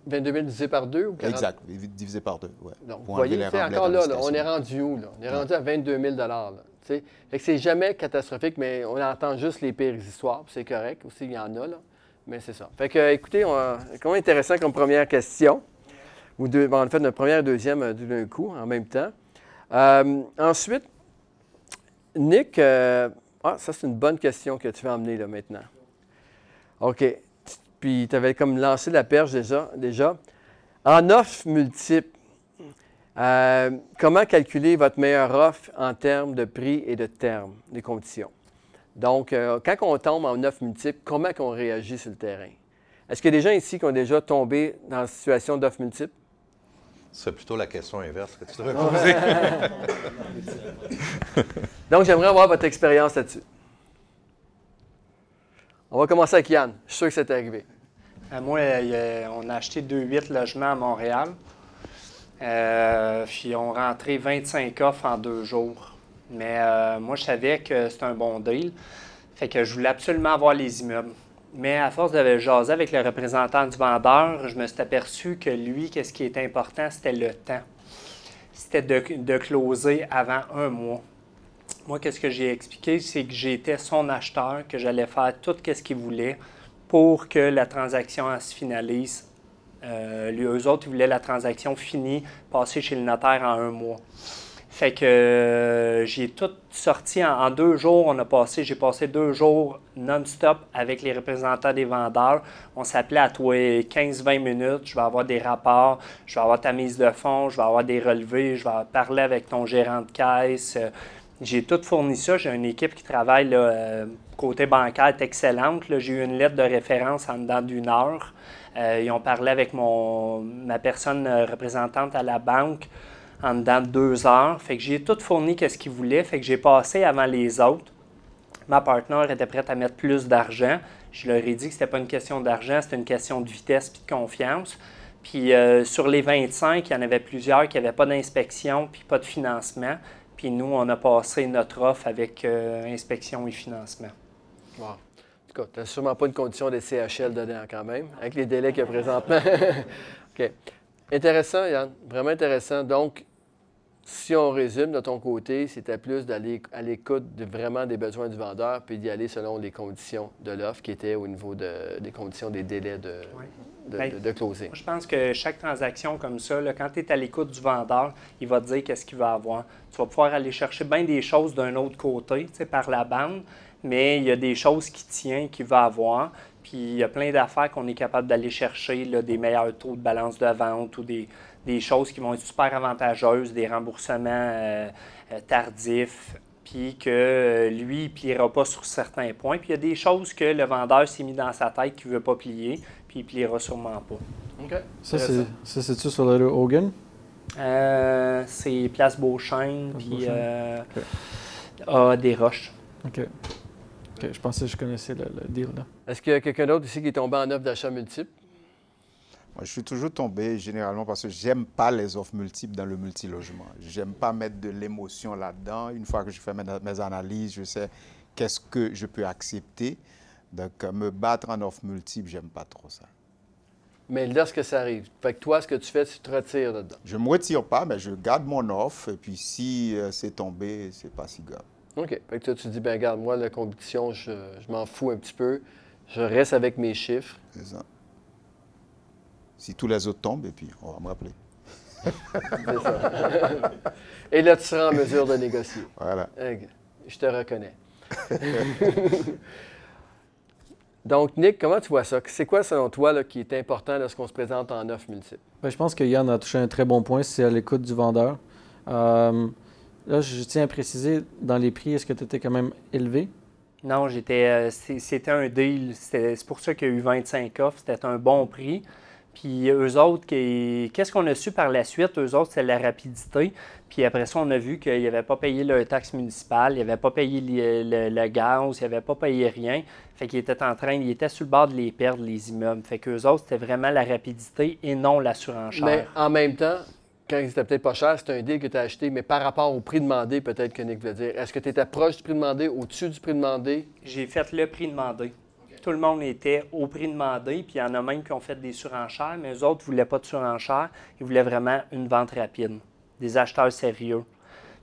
22 000 divisé par deux ou 40... Exact, divisé par deux, oui. Donc, vous voyez, encore là, on est rendu où? Là? On est rendu à 22 000 là, fait que c'est jamais catastrophique, mais on entend juste les pires histoires, c'est correct. Aussi, il y en a, là. Mais c'est ça. Fait que, écoutez, c'est quand même intéressant comme première question. Ou deux, en fait, notre première et deuxième euh, d'un coup, en même temps. Euh, ensuite, Nick, ah, ça, c'est une bonne question que tu vas emmener là maintenant. OK puis tu avais comme lancé la perche déjà. déjà. En offre multiple, euh, comment calculer votre meilleure offre en termes de prix et de termes, des conditions? Donc, euh, quand on tombe en offre multiple, comment on réagit sur le terrain? Est-ce qu'il y a des gens ici qui ont déjà tombé dans la situation d'offre multiple? C'est plutôt la question inverse que tu devrais poser. Donc, j'aimerais avoir votre expérience là-dessus. On va commencer avec Yann. Je suis sûr que c'est arrivé. Euh, moi, on a acheté 2-8 logements à Montréal. Euh, puis on rentré 25 offres en deux jours. Mais euh, moi, je savais que c'était un bon deal. Fait que je voulais absolument avoir les immeubles. Mais à force de jaser avec le représentant du vendeur, je me suis aperçu que lui, qu'est-ce qui était important, c'était le temps. C'était de, de closer avant un mois. Moi, qu'est-ce que j'ai expliqué, c'est que j'étais son acheteur, que j'allais faire tout ce qu'il voulait pour que la transaction se finalise. Euh, lui, eux autres, ils voulaient la transaction finie, passée chez le notaire en un mois. Fait que euh, j'ai tout sorti en, deux jours. On a passé, j'ai passé deux jours non-stop avec les représentants des vendeurs. On s'appelait à toi 15-20 minutes. Je vais avoir des rapports, je vais avoir ta mise de fonds, je vais avoir des relevés, je vais parler avec ton gérant de caisse. J'ai tout fourni ça. J'ai une équipe qui travaille euh, côté bancaire est excellente. J'ai eu une lettre de référence en dedans d'une heure. Euh, ils ont parlé avec mon, ma personne représentante à la banque en dedans de deux heures. Fait que j'ai tout fourni qu'est-ce qu'ils voulaient. Fait que j'ai passé avant les autres. Ma partenaire était prête à mettre plus d'argent. Je leur ai dit que ce n'était pas une question d'argent, c'était une question de vitesse et de confiance. Puis euh, sur les 25, il y en avait plusieurs qui n'avaient pas d'inspection puis pas de financement. Puis nous, on a passé notre offre avec euh, inspection et financement. Wow. En tout cas, tu n'as sûrement pas une condition de CHL dedans quand même, avec les délais qu'il y a présentement. OK. Intéressant, Yann. Vraiment intéressant. Donc, si on résume de ton côté, c'était plus d'aller à l'écoute de vraiment des besoins du vendeur, puis d'y aller selon les conditions de l'offre qui étaient au niveau des conditions des délais de, ben, de, closing. je pense que chaque transaction comme ça, quand tu es à l'écoute du vendeur, il va te dire qu'est-ce qu'il va avoir. Tu vas pouvoir aller chercher bien des choses d'un autre côté, par la bande, mais il y a des choses qui tiennent, qu'il va avoir. Puis il y a plein d'affaires qu'on est capable d'aller chercher, là, des meilleurs taux de balance de vente ou des, des choses qui vont être super avantageuses, des remboursements euh, euh, tardifs, puis que euh, lui, il ne pliera pas sur certains points. Puis il y a des choses que le vendeur s'est mis dans sa tête qu'il ne veut pas plier, puis il ne pliera sûrement pas. OK. Ça, c'est-tu sur le Hogan? c'est Place Beauchesne, puis a des roches. OK. OK. Je pensais que je connaissais le, le deal. là. Est-ce qu'il y a quelqu'un d'autre ici qui est tombé en offre d'achat multiple? Moi, je suis toujours tombé généralement parce que j'aime pas les offres multiples dans le multilogement. J'aime pas mettre de l'émotion là-dedans. Une fois que je fais mes, analyses, je sais qu'est-ce que je peux accepter. Donc, me battre en offre multiple, j'aime pas trop ça. Mais lorsque ça arrive, fait que toi, ce que tu fais, tu te retires dedans. Je me retire pas, mais je garde mon offre. Et puis, si euh, c'est tombé, c'est pas si grave. OK. Fait que toi, tu dis, ben regarde, moi, la compétition, je, je m'en fous un petit peu. Je reste avec mes chiffres. C'est ça si tous les autres tombent, et puis on va me rappeler. et là, tu seras en mesure de négocier. Voilà. Je te reconnais. Donc, Nick, comment tu vois ça? C'est quoi, selon toi, là, qui est important lorsqu'on se présente en offre multiple? Bien, je pense que Yann a touché un très bon point, c'est à l'écoute du vendeur. Euh, là, je tiens à préciser, dans les prix, est-ce que tu étais quand même élevé? Non, j'étais. Euh, c'était un deal. C'est pour ça qu'il y a eu 25 offres. C'était un bon prix. Puis eux autres, qu'est-ce qu'on a su par la suite? Eux autres, c'est la rapidité. Puis après ça, on a vu qu'ils n'avaient pas payé leur taxe municipale, ils n'avaient pas payé le, gaz, ils n'avaient pas payé rien. Fait qu'ils étaient en train, ils étaient sur le bord de les perdre, les immeubles. Fait qu'eux autres, c'était vraiment la rapidité et non la surenchère. Mais en même temps, quand ils étaient peut-être pas cher, c'était un deal que tu as acheté, mais par rapport au prix demandé, peut-être que Nick veut dire, est-ce que tu étais proche du prix demandé, au-dessus du prix demandé? J'ai fait le prix demandé tout le monde était au prix demandé, puis il y en a même qui ont fait des surenchères, mais eux autres ne voulaient pas de surenchère, ils voulaient vraiment une vente rapide, des acheteurs sérieux.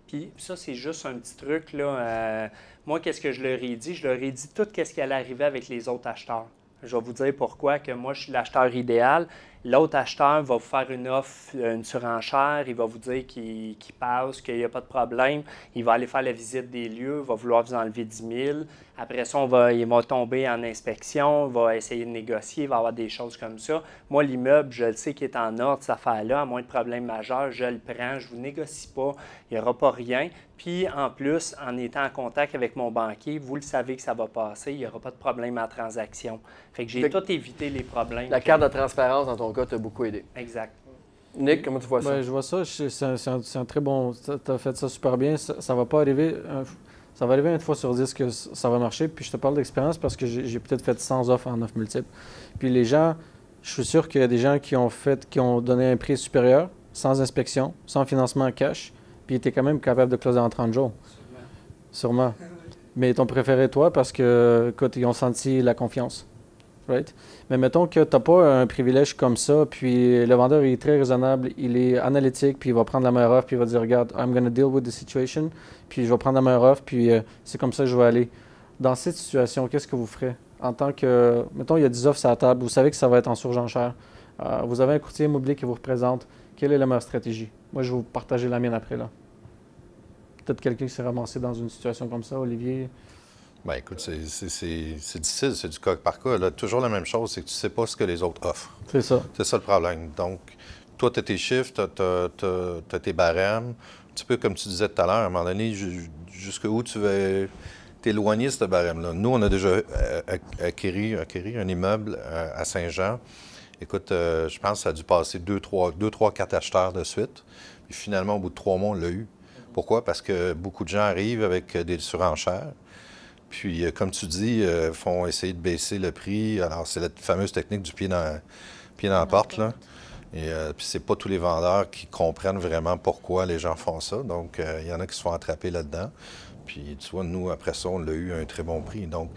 Puis ça, c'est juste un petit truc. Là, euh, moi, qu'est-ce que je leur ai dit? Je leur ai dit tout ce qui allait arriver avec les autres acheteurs. Je vais vous dire pourquoi que moi, je suis l'acheteur idéal. L'autre acheteur va vous faire une offre, une surenchère, il va vous dire qu'il passe, qu'il n'y a pas de problème. Il va aller faire la visite des lieux, il va vouloir vous enlever 10 000. Après ça, on va, il va tomber en inspection, il va essayer de négocier, il va avoir des choses comme ça. Moi, l'immeuble, je le sais qu'il est en ordre, cette affaire-là, à moins de problème majeur, je le prends, je ne vous négocie pas, il n'y aura pas rien. Puis, en plus, en étant en contact avec mon banquier, vous le savez que ça va passer, il n'y aura pas de problème en transaction. Fait que j'ai tout évité les problèmes. La carte de transparence, dans ton cas, t'a beaucoup aidé. Exact. Nick, comment tu vois ça? Ben, je vois ça, c'est un, très bon... Tu as fait ça super bien. Ça ne va pas arriver... Ça va arriver une fois sur dix que ça va marcher. Puis je te parle d'expérience parce que j'ai peut-être fait 100 offres en offres multiples. Puis les gens, je suis sûr qu'il y a des gens qui ont fait, qui ont donné un prix supérieur, sans inspection, sans financement en cash, puis ils étaient quand même capables de closer en 30 jours. Sûrement. Mais ils t'ont préféré toi parce que, écoute, ils ont senti la confiance. Mais mettons que tu n'as pas un privilège comme ça, puis le vendeur est très raisonnable, il est analytique, puis il va prendre la meilleure offre, puis il va dire Regarde, I'm going deal with the situation, puis je vais prendre la meilleure offre, puis euh, c'est comme ça que je vais aller. Dans cette situation, qu'est-ce que vous ferez? En tant que. Mettons, il y a 10 offres sur la table, vous savez que ça va être en surgenchère. Euh, vous avez un courtier immobilier qui vous représente. Quelle est la meilleure stratégie? Moi, je vais vous partager la mienne après là. Peut-être quelqu'un qui s'est ramassé dans une situation comme ça, Olivier. Bien, écoute, c'est difficile, c'est du cas par cas. Là, toujours la même chose, c'est que tu ne sais pas ce que les autres offrent. C'est ça. C'est ça le problème. Donc, toi, tu as tes chiffres, tu as, tes barèmes. Un petit peu comme tu disais tout à l'heure, à un moment donné, jusqu'où tu veux t'éloigner de ce barème-là? Nous, on a déjà euh, acquis, un immeuble euh, à Saint-Jean. Écoute, euh, je pense que ça a dû passer deux, trois, deux, trois, quatre acheteurs de suite. Puis finalement, au bout de trois mois, on l'a eu. Pourquoi? Parce que beaucoup de gens arrivent avec des surenchères. Puis, euh, comme tu dis, euh, font essayer de baisser le prix. Alors, c'est la fameuse technique du pied dans, pied dans la porte, là. Et euh, puis, c'est pas tous les vendeurs qui comprennent vraiment pourquoi les gens font ça. Donc, il y en a qui se font attraper là-dedans. Puis, tu vois, nous, après ça, on l'a eu à un très bon prix. Donc,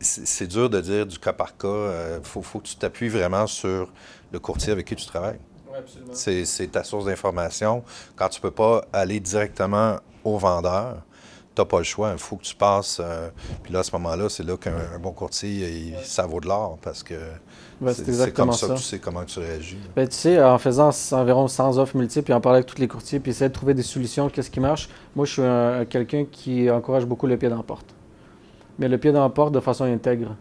c'est dur de dire du cas par cas. Il faut, faut, que tu t'appuies vraiment sur le courtier avec qui tu travailles. Oui, absolument. C'est ta source d'information. Quand tu peux pas aller directement au vendeur, tu n'as pas le choix. Il faut que tu passes. Euh, puis là, à ce moment-là, c'est là qu'un bon courtier, ça vaut de l'or parce que c'est comme ça, que tu sais comment tu réagis. Ben, tu sais, en faisant environ 100 offres multiples, puis en parlant avec tous les courtiers, puis essayer de trouver des solutions, qu'est-ce qui marche, moi, je suis quelqu'un qui encourage beaucoup le pied dans la porte. Mais le pied dans la porte de façon intègre,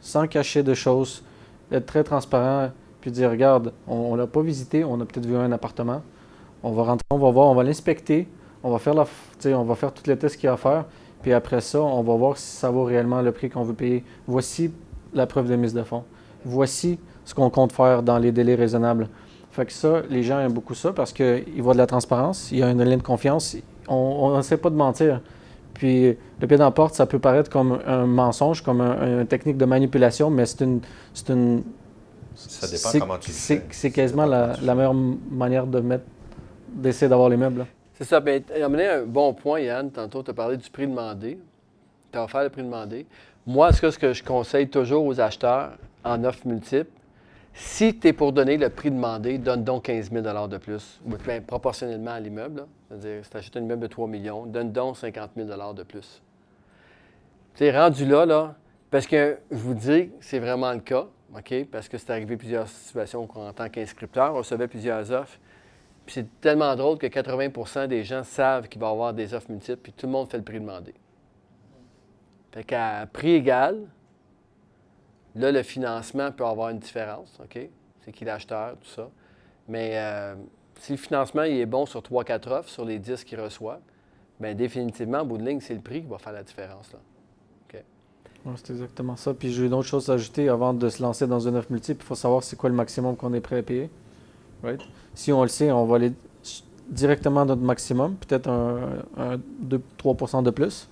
sans cacher de choses, être très transparent, puis dire, regarde, on ne l'a pas visité, on a peut-être vu un appartement, on va rentrer, on va voir, on va l'inspecter, on va faire la, on va faire tous les tests qu'il y a à faire. Puis après ça, on va voir si ça vaut réellement le prix qu'on veut payer. Voici la preuve de mise de fonds. Voici ce qu'on compte faire dans les délais raisonnables. Fait que ça, les gens aiment beaucoup ça parce qu'ils voient de la transparence, il y a une ligne de confiance. On ne sait pas de mentir. Puis le pied dans la porte, ça peut paraître comme un mensonge, comme une technique de manipulation, mais c'est une, c'est une. Ça dépend comment tu C'est quasiment la, la, meilleure manière de mettre, d'essayer d'avoir les meubles. C'est ça. Bien, tu as amené un bon point, Yann. Tantôt, tu as parlé du prix demandé. Tu as offert le prix demandé. Moi, ce que je conseille toujours aux acheteurs en offre multiple, si tu es pour donner le prix demandé, donne donc 15 000 de plus, bien, proportionnellement à l'immeuble. C'est-à-dire, si tu achètes un immeuble de 3 millions, donne donc 50 000 de plus. Tu es rendu là, là, parce que je vous dis, c'est vraiment le cas, OK? Parce que c'est arrivé plusieurs situations en tant qu'inscripteur, on recevait plusieurs offres. Puis c'est tellement drôle que 80% des gens savent qu'il va y avoir des offres multiples, puis tout le monde fait le prix demandé. Fait qu'à prix égal, là, le financement peut avoir une différence, OK? C'est qui l'acheteur, tout ça. Mais euh, si le financement il est bon sur 3-4 offres, sur les 10 qu'il reçoit, bien définitivement, au bout de ligne, c'est le prix qui va faire la différence. Là. c'est exactement ça. Puis j'ai une autre chose à ajouter avant de se lancer dans une offre multiple. Il faut savoir c'est quoi le maximum qu'on est prêt à payer. Right? Si on le sait, on va aller directement à notre maximum, peut-être un, 2-3% de plus.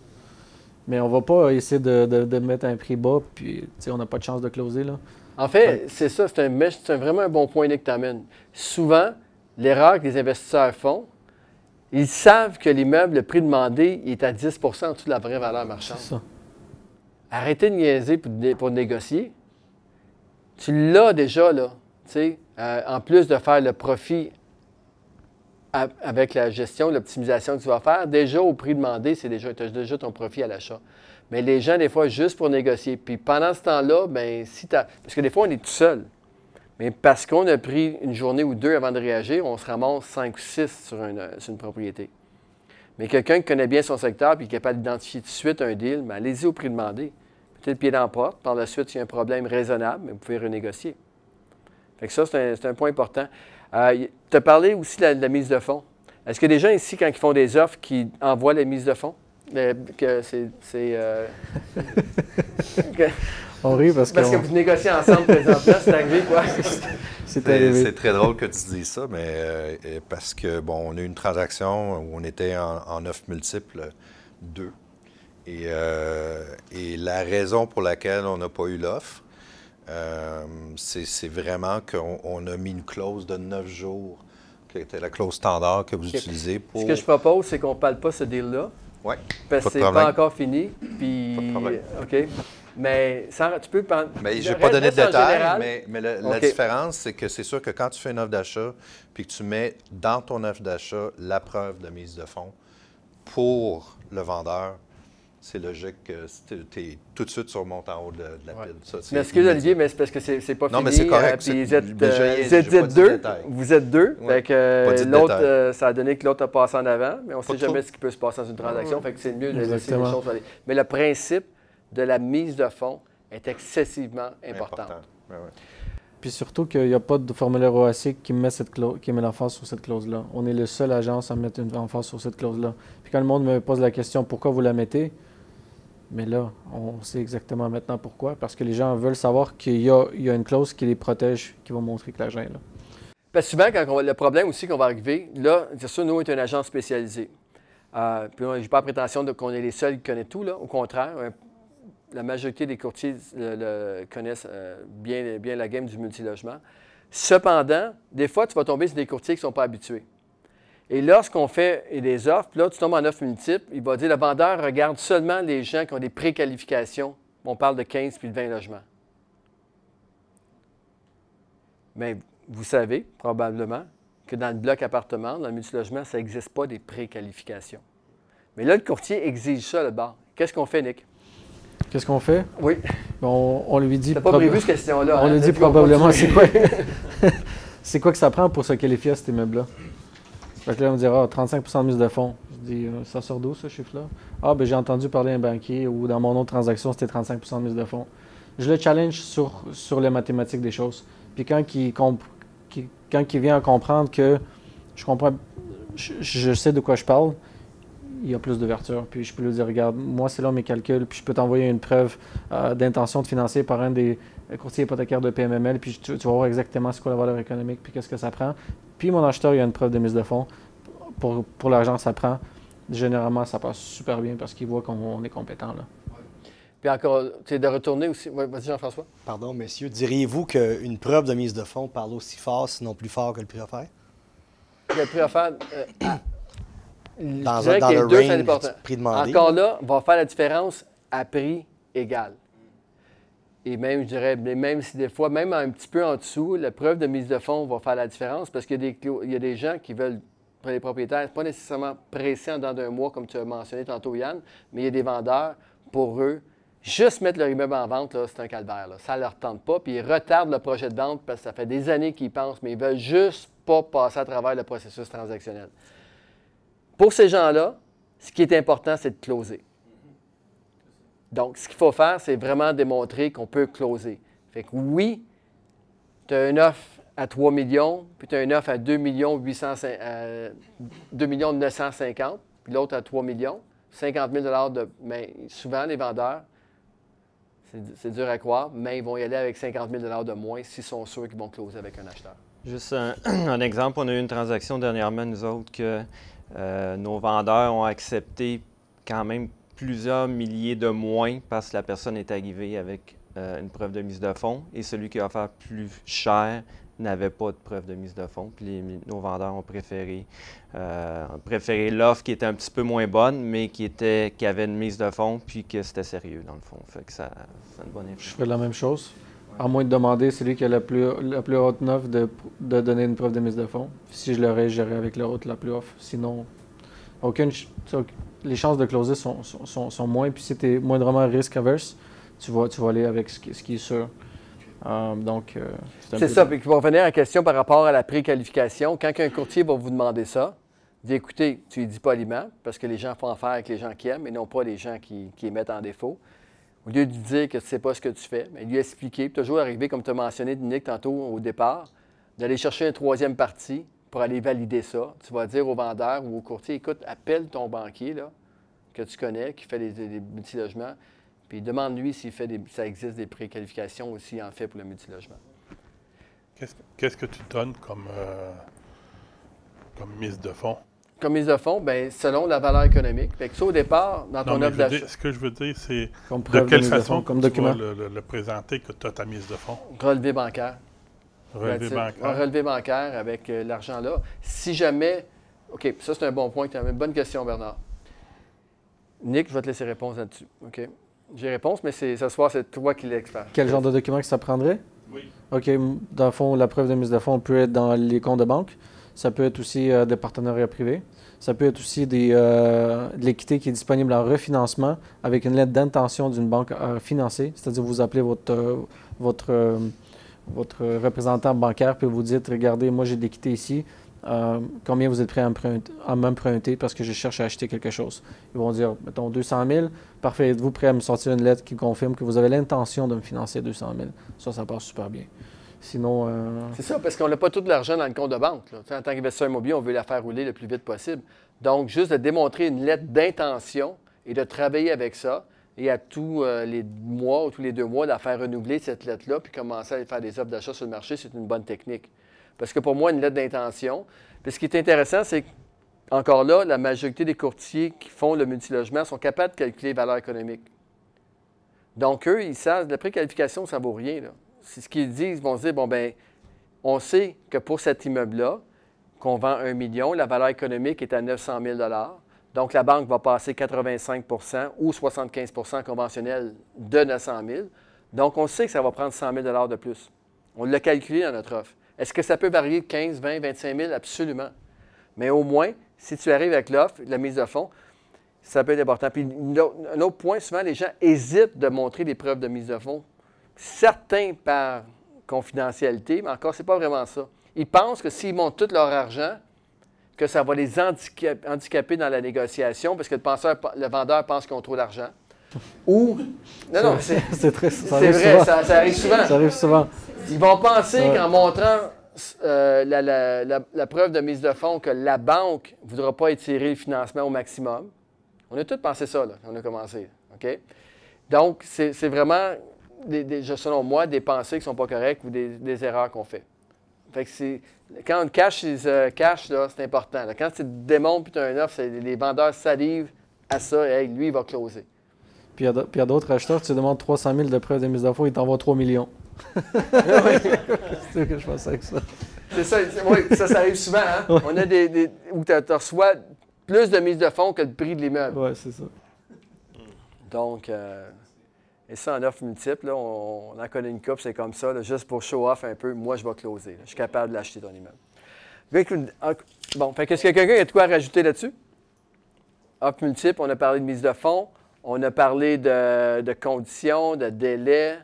Mais on va pas essayer de, mettre un prix bas, puis on n'a pas de chance de closer. Là. En fait, c'est ça, c'est un, vraiment un bon point que tu amènes. Souvent, l'erreur que les investisseurs font, ils savent que l'immeuble, le prix demandé, est à 10% en dessous de la vraie valeur marchande. Ça. Arrêtez de niaiser pour, pour négocier. Tu l'as déjà, là. Euh, en plus de faire le profit avec la gestion, l'optimisation que tu vas faire, déjà au prix demandé, c'est déjà, tu as déjà ton profit à l'achat. Mais les gens, des fois, juste pour négocier. Puis pendant ce temps-là, ben si tu Parce que des fois, on est tout seul. Mais parce qu'on a pris une journée ou deux avant de réagir, on se ramasse cinq ou six sur une, sur une propriété. Mais quelqu'un qui connaît bien son secteur et qui est capable d'identifier tout de suite un deal, ben allez-y au prix demandé. Peut-être pied dans la porte. Par la suite, s'il y a un problème raisonnable, mais vous pouvez renégocier ça, c'est un, point important. Euh, tu as parlé aussi de la, mise de fonds. Est-ce que des gens ici, quand ils font des offres, qui envoient les mises de fonds? Euh, que c'est. Euh, On rit parce, parce que vous négociez ensemble présentement, c'est arrivé quoi? c'est très drôle que tu dises ça, mais parce que, bon, on a eu une transaction où on était en, offre multiple, deux. Et, et, la raison pour laquelle on n'a pas eu l'offre, euh, c'est vraiment qu'on a mis une clause de neuf jours, qui était la clause standard que vous utilisez pour. Ce que je propose, c'est qu'on ne parle pas ce deal-là. Oui. Parce que c'est pas encore fini. Puis, OK. Mais sans, tu peux. Mais je n'ai pas donné de détails, mais, mais le- la différence, c'est que c'est sûr que quand tu fais une offre d'achat, puis que tu mets dans ton offre d'achat la preuve de mise de fonds pour le vendeur, c'est logique que tu es tout de suite sur le monte en haut de, de la pile. Ça, Mais excuse. Olivier, mais c'est parce que c'est pas Non, fini. mais c'est correct, euh, vous êtes, euh, vous deux. Vous êtes deux. Ouais. Fait que euh, l'autre, euh, ça a donné que l'autre a passé en avant, mais on ne sait trop. jamais ce qui peut se passer dans une transaction. Ouais. Fait que c'est mieux de laisser les choses aller. Mais le principe de la mise de fonds est excessivement important. Important. Ouais, ouais. Puis surtout qu'il n'y a pas de formulaire OAC qui met, cette clause, qui met l'emphase sur cette clause-là. On est le seul agence à mettre une emphase sur cette clause-là. Puis quand le monde me pose la question pourquoi vous la mettez, mais là, on sait exactement maintenant pourquoi. Parce que les gens veulent savoir qu'il y a, une clause qui les protège, qui va montrer que l'argent est là. Souvent, quand on le problème aussi qu'on va arriver, là, c'est sûr, nous, on est un agent spécialisé. Euh, puis, je n'ai pas la prétention qu'on est les seuls qui connaissent tout. Au contraire, un- la majorité des courtiers connaissent euh, bien, bien la game du multilogement. Cependant, des fois, tu vas tomber sur des courtiers qui ne sont pas habitués. Et lorsqu'on fait des offres, puis là, tu tombes en offre multiple, il va dire le vendeur regarde seulement les gens qui ont des préqualifications. On parle de 15 puis de 20 logements. Mais vous savez probablement que dans le bloc appartement, dans le multilogement, ça n'existe pas des préqualifications. Mais là, le courtier exige ça là-bas. Qu'est-ce qu'on fait, Nick? Qu'est-ce qu'on fait? Oui. On, on lui dit. T'as pas prévu cette question-là, On hein? lui dit probablement c'est quoi. c'est quoi que ça prend pour se qualifier à cet immeuble-là? Fait que là, on me ah, 35 de mise de fonds. Je dis, euh, ça sort d'où ce chiffre-là? Ah, ben j'ai entendu parler d'un banquier ou dans mon autre transaction, c'était 35 de mise de fonds. Je le challenge sur, sur les mathématiques des choses. Puis quand il, vient à comprendre que je comprends, je, sais de quoi je parle, il y a plus d'ouverture. Puis je peux lui dire, regarde, moi, c'est là mes calculs, puis je peux t'envoyer une preuve euh, d'intention de financer par un des courtiers hypothécaires de PMML, puis tu, vas voir exactement c'est quoi la valeur économique, puis qu'est-ce que ça prend. Puis mon acheteur, il y a une preuve de mise de fonds. Pour, pour l'argent, ça prend. Généralement, ça passe super bien parce qu'il voit qu'on on est compétent. Là. Puis encore, tu sais, de retourner aussi. Ouais, Vas-y, Jean-François. Pardon, messieurs, diriez-vous qu'une preuve de mise de fonds parle aussi fort, sinon plus fort que le prix offert? Le prix offert, euh, je Dans, dirais un- dans qu'il y a le deux, range du prix demandé? Encore là, on va faire la différence à prix égal. Et même, je dirais, même si des fois, même un petit peu en dessous, la preuve de mise de fonds va faire la différence parce qu'il y y a des gens qui veulent, les propriétaires, pas nécessairement pressés en dans d'un mois, comme tu as mentionné tantôt, Yann, mais il y a des vendeurs, pour eux, juste mettre leur immeuble en vente, c'est un calvaire. Ça ne leur tente pas, puis ils retardent le projet de vente parce que ça fait des années qu'ils pensent, mais ils veulent juste pas passer à travers le processus transactionnel. Pour ces gens-là, ce qui est important, c'est de closer. Donc, ce qu'il faut faire, c'est vraiment démontrer qu'on peut closer. Fait que oui, tu as une offre à 3 millions, puis tu as une offre à 2 millions, 800, euh, 2 millions 950, puis l'autre à 3 millions, 50 000 de... Mais souvent, les vendeurs, c'est dur à croire, mais ils vont y aller avec 50 000 de moins s'ils sont sûrs qu'ils vont closer avec un acheteur. Juste un, un exemple, on a eu une transaction dernièrement, nous autres, que euh, nos vendeurs ont accepté quand même plusieurs milliers de moins parce que la personne est arrivée avec euh, une preuve de mise de fonds et celui qui a offert plus cher n'avait pas de preuve de mise de fonds. Puis nos vendeurs ont préféré, euh, préféré l'offre qui était un petit peu moins bonne, mais qui, était, qui avait une mise de fonds puis que c'était sérieux dans le fond. Fait que ça, une bonne Je ferais la même chose. À moins de demander celui qui a la plus, la plus haute offre de, de donner une preuve de mise de fonds. Si je l'aurais, j'irais avec la haute la plus offre. Sinon, aucune, les chances de closer sont, sont, sont- sont moins. Puis si tu es moindrement risk averse, tu vas, tu vas aller avec ce qui, ce qui est sûr. Euh, donc, euh, un C'est ça. Puis pour revenir à la question par rapport à la préqualification, quand un courtier va vous demander ça, dit écoutez, tu lui dis poliment, parce que les gens font affaire avec les gens qui aiment et non pas les gens qui, qui les mettent en défaut. Au lieu de lui dire que tu ne sais pas ce que tu fais, mais lui expliquer, toujours arriver, comme tu as mentionné, Nick, tantôt au départ, d'aller chercher une troisième partie pour aller valider ça. Tu vas dire au vendeur ou au courtier écoute, appelle ton banquier là, que tu connais, qui fait des, des, des multilogements, puis demande-lui s'il fait des, ça existe des préqualifications ou s'il en fait pour le multilogement. Qu'est-ce qu'est-ce que tu donnes comme, euh, comme mise de fonds? Comme mise de fonds, ben, selon la valeur économique. Fait que ça, au départ, dans ton offre d'achat, ce que je veux dire, c'est de de quelle de façon fonds, comme tu document. vas le, le- le présenter que tu as ta mise de fonds. relevé bancaire. Relevé bancaire. Un relevé bancaire avec euh, l'argent là. Si jamais. OK, ça, c'est un bon point. Tu as une bonne question, Bernard. Nick, je vais te laisser répondre là-dessus. OK? J'ai réponse, mais c'est ce soir, c'est toi qui l'expert. Quel genre de document que ça prendrait? Oui. OK. Dans le fond, la preuve de mise de fonds peut être dans les comptes de banque. Ça peut être aussi euh, des partenariats privés. Ça peut être aussi des, euh, de l'équité qui est disponible en refinancement avec une lettre d'intention d'une banque à financer. C'est-à-dire, vous appelez votre, euh, votre, euh, votre représentant bancaire puis vous dites Regardez, moi j'ai de l'équité ici. Euh, combien vous êtes prêt à m'emprunter- parce que je cherche à acheter quelque chose? Ils vont dire, mettons, 200 000. Parfait, êtes-vous prêt à me sortir une lettre qui confirme que vous avez l'intention de me financer 200 000? Ça, ça passe super bien. Sinon, euh, C'est ça, parce qu'on n'a pas tout l'argent dans le compte de banque. En tant qu'investisseur immobilier, on veut la faire rouler le plus vite possible. Donc, juste de démontrer une lettre d'intention et de travailler avec ça, et à tous euh, les mois ou tous les deux mois, de la faire renouveler cette lettre-là, puis commencer à faire des offres d'achat sur le marché, c'est une bonne technique. Parce que pour moi, une lettre d'intention, puis ce qui est intéressant, c'est qu'encore là, la majorité des courtiers qui font le multilogement sont capables de calculer les valeurs économiques. Donc, eux, ils savent, la préqualification, ça ne vaut rien. C'est ce qu'ils disent, ils vont se dire, bon, ben on sait que pour cet immeuble-là, qu'on vend 1 million, la valeur économique est à 900 000 Donc, la banque va passer 85% ou 75% conventionnel de 900 000 Donc, on sait que ça va prendre 100 000 de plus. On l'a calculé dans notre offre. Est-ce que ça peut varier de 15, 20, 25 000? Absolument. Mais au moins, si tu arrives avec l'offre, la mise de fonds, ça peut être important. Puis un autre point, souvent, les gens hésitent de montrer des preuves de mise de fonds. Certains par confidentialité, mais encore, ce n'est pas vraiment ça. Ils pensent que s'ils montent tout leur argent, que ça va les handica- handicaper dans la négociation parce que le, penseur, le vendeur pense qu'ils ont trop d'argent. Ou. Non, non, c'est. c'est vrai, souvent. ça, ça arrive souvent. Ça arrive souvent. Ils vont penser Ouais. qu'en montrant euh, la, la- la- la preuve de mise de fonds que la banque ne voudra pas étirer le financement au maximum. On a tous pensé ça, là, quand on a commencé. OK? Donc, c'est c'est vraiment, des, des- selon moi, des pensées qui ne sont pas correctes ou des, des erreurs qu'on fait. Fait que c'est. Quand on cash is euh, cash, là, c'est important. là. Quand tu démontres puis tu as un offre, c'est- les vendeurs salivent à ça. Hey, lui, il va closer. Puis il y a d- puis il y a d'autres acheteurs, tu demandes 300 000 de preuves de mise de fonds, ils t'envoient 3 millions. c'est ce que je pensais avec ça. C'est ça, c'est- oui, ça, ça arrive souvent. Hein? Ouais. On a des, des- où tu reçois plus de mise de fonds que le prix de l'immeuble. Oui, c'est ça. Donc, euh, et ça en offre multiple, là, on, on en connaît une coupe, c'est comme ça, là, juste pour show off un peu, moi je vais closer. Je suis capable de l'acheter ton immeuble. Bon, fait que est-ce que quelqu'un a de quoi rajouter là-dessus? Offre multiple, on a parlé de mise de fonds, on a parlé de, conditions, de délais.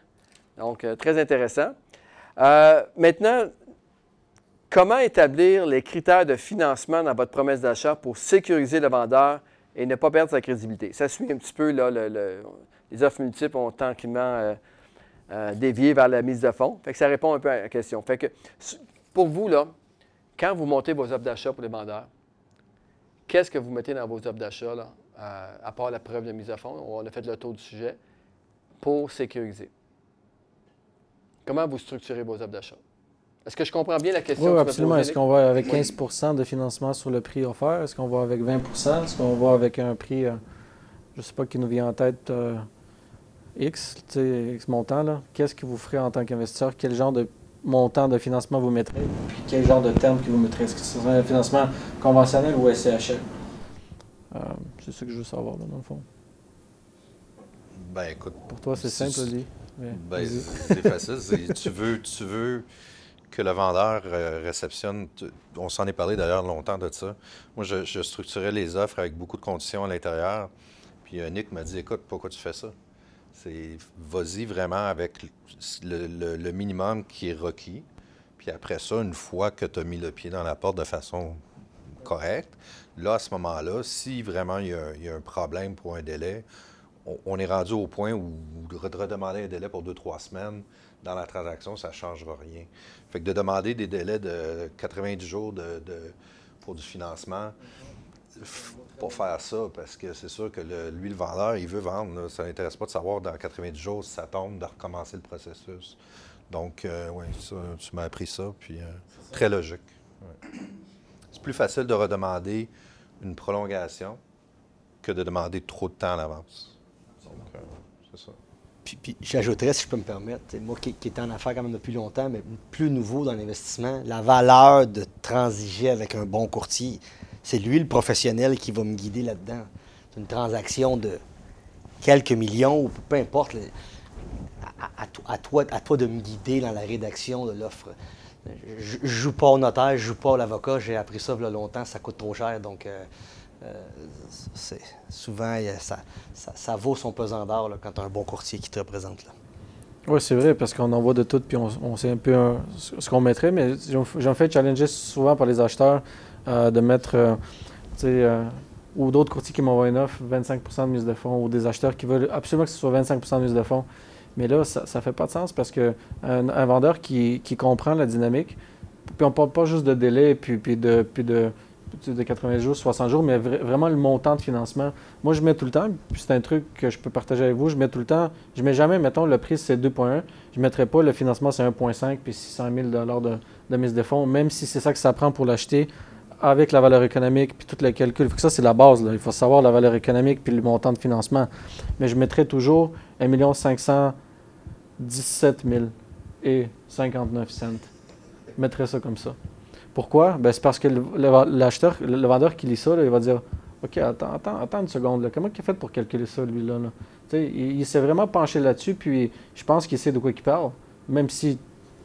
Donc, euh, très intéressant. Euh, maintenant, comment établir les critères de financement dans votre promesse d'achat pour sécuriser le vendeur et ne pas perdre sa crédibilité? Ça suit un petit peu, là, le- les offres multiples ont tranquillement euh, euh, dévié vers la mise de fonds. Fait que ça répond un peu à la question. Fait que, s- pour vous, là, quand vous montez vos offres d'achat pour les vendeurs, qu'est-ce que vous mettez dans vos offres d'achat, là, à, à part la preuve de mise de fonds? On a fait le tour du sujet pour sécuriser. Comment vous structurez vos offres d'achat? Est-ce que je comprends bien la question? Oui, que absolument. Est-ce qu'on va avec Oui. 15% de financement sur le prix offert? Est-ce qu'on va avec 20% Est-ce qu'on va avec un prix, euh, je ne sais pas, qui nous vient en tête, euh, X, tu sais, X montant? là? Qu'est-ce que vous ferez en tant qu'investisseur? Quel genre de montant de financement vous mettrez? Puis quel genre de terme que vous mettrez? Est-ce que ce serait un financement conventionnel ou SCHL? Euh, c'est ça que je veux savoir, là, dans le fond. Ben écoute. Pour toi, c'est simple, Oli. Mais Ben, c'est facile. tu, veux, tu veux que le vendeur euh, réceptionne. tu- on s'en est parlé d'ailleurs longtemps de ça. Moi, je, je structurais les offres avec beaucoup de conditions à l'intérieur. Puis euh, Nick m'a dit écoute, pourquoi tu fais ça? C'est vas-y vraiment avec le, le- minimum qui est requis. Puis après ça, une fois que tu as mis le pied dans la porte de façon correcte, là, à ce moment-là, si vraiment il y, a, un problème pour un délai, on, est rendu au point où de re- redemander un délai pour deux, trois semaines dans la transaction, ça ne changera rien. Fait que de demander des délais de 90 jours de, de- pour du financement, pas faire ça parce que c'est sûr que le- lui, le vendeur, il veut vendre. là. Ça ne l'intéresse pas de savoir dans 90 jours si ça tombe, de recommencer le processus. Donc, oui, tu m'as appris ça, puis euh, très logique. ouais. C'est plus facile de redemander une prolongation que de demander trop de temps à l'avance. Donc, euh, c'est ça. Puis, puis j'ajouterais, si je peux me permettre, moi qui, qui étais en affaires quand même depuis longtemps, mais plus nouveau dans l'investissement, la valeur de transiger avec un bon courtier, c'est lui le professionnel qui va me guider là-dedans. C'est une transaction de quelques millions ou peu importe. à, toi, de me guider dans la rédaction de l'offre. Je, ne joue pas au notaire, je joue pas à l'avocat. J'ai appris ça il y a longtemps, ça coûte trop cher. Donc, euh, euh, souvent, ça, ça, vaut son pesant d'or quand tu as un bon courtier qui te représente. Là. Oui, c'est vrai, parce qu'on en voit de tout, puis on, sait un peu ce qu'on mettrait, mais j'en fais challenger souvent par les acheteurs euh, de mettre, ou d'autres courtiers qui m'envoient une offre, 25% de mise de fonds, ou des acheteurs qui veulent absolument que ce soit 25% de mise de fonds. Mais là, ça ne fait pas de sens parce qu'un un vendeur qui, comprend la dynamique, puis on ne parle pas juste de délai, puis, puis, de, puis de, de 80 jours, 60 jours, mais vraiment le montant de financement. Moi, je mets tout le temps, puis c'est un truc que je peux partager avec vous, je mets tout le temps, je mets jamais, mettons, le prix c'est 2,1, je ne mettrai pas le financement c'est 1,5 puis 600 000 de, de mise de fonds, même si c'est ça que ça prend pour l'acheter avec la valeur économique, puis tout le calcul. Ça, c'est la base. Il faut savoir la valeur économique puis le montant de financement. Mais je mettrai toujours 1 500 17 000 et 59 cents. Je mettrais ça comme ça. Pourquoi? Ben, c'est parce que l'acheteur, le, vendeur qui lit ça, il va dire OK, attends, attends, attends une seconde. Comment il a fait pour calculer ça, lui-là? Il, s'est vraiment penché là-dessus, puis je pense qu'il sait de quoi il parle, même si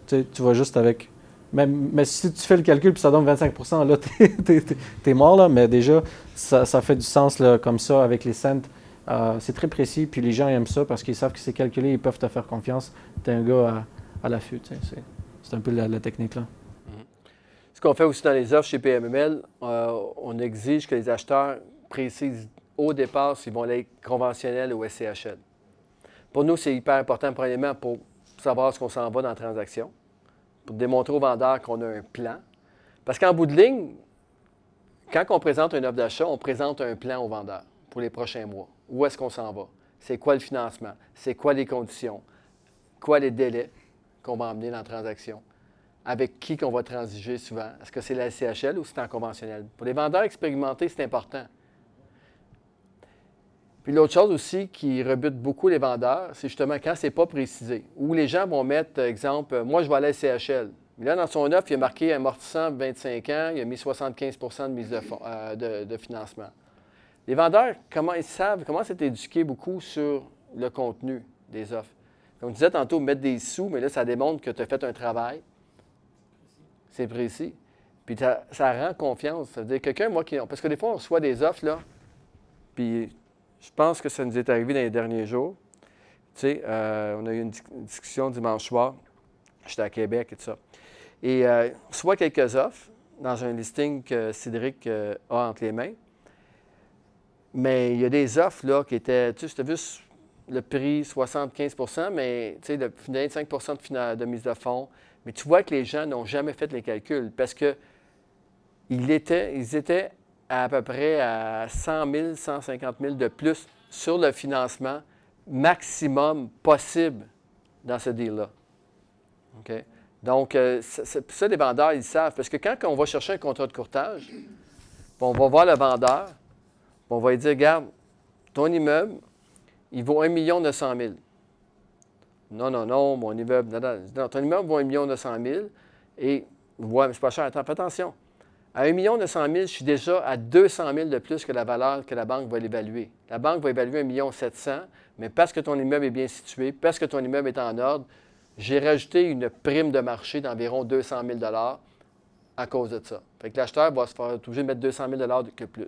tu vas juste avec. Mais si tu fais le calcul puis ça donne 25% là, t'es es, mort, là. Mais déjà, ça, fait du sens là, comme ça avec les cents. Euh, c'est très précis, puis les gens aiment ça parce qu'ils savent que c'est calculé, ils peuvent te faire confiance. Tu es un gars à, l'affût. C'est un peu la, technique là. Ce qu'on fait aussi dans les offres chez PMML, euh, on exige que les acheteurs précisent au départ s'ils vont aller conventionnel ou SCHL. Pour nous, c'est hyper important, premièrement, pour savoir ce qu'on s'en va dans la transaction, pour démontrer au vendeur qu'on a un plan. Parce qu'en bout de ligne, quand on présente une offre d'achat, on présente un plan au vendeur pour les prochains mois. Où est-ce qu'on s'en va? C'est quoi le financement? C'est quoi les conditions? Quoi les délais qu'on va emmener dans la transaction? Avec qui qu'on va transiger souvent? Est-ce que c'est la CHL ou c'est en conventionnel? Pour les vendeurs expérimentés, c'est important. Puis l'autre chose aussi qui rebute beaucoup les vendeurs, c'est justement quand c'est pas précisé. Où les gens vont mettre, exemple, moi je vais aller à CHL. Mais là, dans son offre, il a marqué amortissant 25 ans, il a mis 75% de mise de, euh, de financement. Les vendeurs, comment ils savent, comment c'est éduqué beaucoup sur le contenu des offres? Comme je disais tantôt, mettre des sous, mais là, ça démontre que tu as fait un travail. C'est précis. Puis ça rend confiance. Ça veut dire quelqu'un, moi, qui. Parce que des fois, on reçoit des offres, là. Puis je pense que ça nous est arrivé dans les derniers jours. Tu sais, euh, on a eu une, discussion dimanche soir. J'étais à Québec et tout ça. Et euh, on reçoit quelques offres dans un listing que Cédric euh, a entre les mains. Mais il y a des offres là, qui étaient, tu sais, vu le prix 75% mais tu sais, 25 de, de, mise de fonds. Mais tu vois que les gens n'ont jamais fait les calculs parce que ils étaient, ils étaient à, peu près à 100 000, 150 000 de plus sur le financement maximum possible dans ce deal-là. OK? Donc, euh, ça, les vendeurs, ils savent. Parce que quand on va chercher un contrat de courtage, on va voir le vendeur, on va lui dire, regarde, ton immeuble, il vaut 1 900 000. Non, non, non, mon immeuble, non, non, ton immeuble vaut 1 900 000 et, ouais, mais c'est pas cher. Attends, fais attention. À 1 900 000, je suis déjà à 200 000 de plus que la valeur que la banque va l'évaluer. La banque va évaluer 1 700 000, mais parce que ton immeuble est bien situé, parce que ton immeuble est en ordre, j'ai rajouté une prime de marché d'environ 200 000 à cause de ça. Fait que l'acheteur va se faire obligé de mettre 200 000 de plus.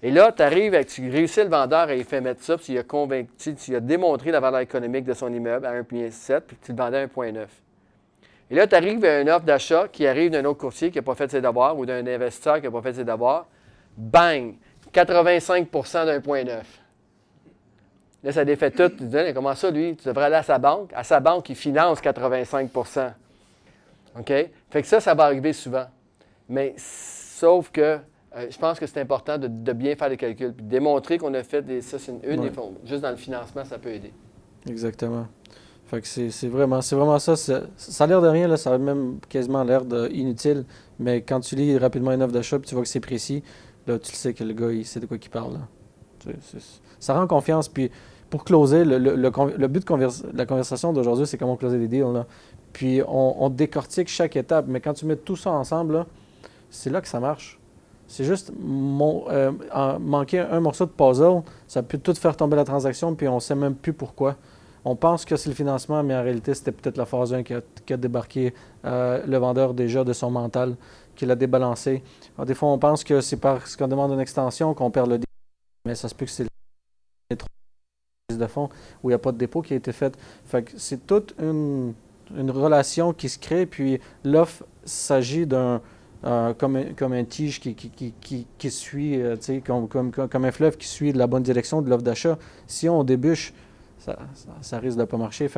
Et là, tu arrives, avec, tu réussis le vendeur à y faire mettre ça, puis tu as convaincu, tu as démontré la valeur économique de son immeuble à 1,7, puis tu le vendais à 1,9. Et là, tu arrives à une offre d'achat qui arrive d'un autre courtier qui n'a pas fait ses devoirs ou d'un investisseur qui n'a pas fait ses devoirs. Bang! 85% 1,9. Là, ça défait tout. Tu dis, comment ça, lui? Tu devrais aller à sa banque. À sa banque, il finance 85% OK? Fait que ça, ça va arriver souvent. Mais sauf que euh, je pense que c'est important de, bien faire les calculs, puis démontrer qu'on a fait des. Ça, c'est une, des Juste dans le financement, ça peut aider. Exactement. C'est vraiment, ça. Ça a l'air de rien, là, ça a même quasiment l'air inutile, mais quand tu lis rapidement une offre d'achat tu vois que c'est précis, là, tu sais que le gars, il sait de quoi il parle. ça rend confiance. Puis pour closer, le, le, but de la conversation d'aujourd'hui, c'est comment closer des deals. Là. Puis on, décortique chaque étape, mais quand tu mets tout ça ensemble, c'est là que ça marche. C'est juste euh, manquer un morceau de puzzle, ça peut tout faire tomber la transaction, puis on sait même plus pourquoi. On pense que c'est le financement, mais en réalité, c'était peut-être la phase 1 qui a, débarqué euh, le vendeur déjà de son mental, qui l'a débalancé. des fois, on pense que c'est parce qu'on demande une extension qu'on perd le dépôt, mais ça se peut que c'est le de fonds où il n'y a pas de dépôt qui a été fait. c'est toute une, relation qui se crée, puis l'offre s'agit d'un euh, comme, un, tige qui, suit, euh, comme, comme, comme, un fleuve qui suit la bonne direction de l'offre d'achat. Si on débûche, ça, ça, risque de ne pas marcher.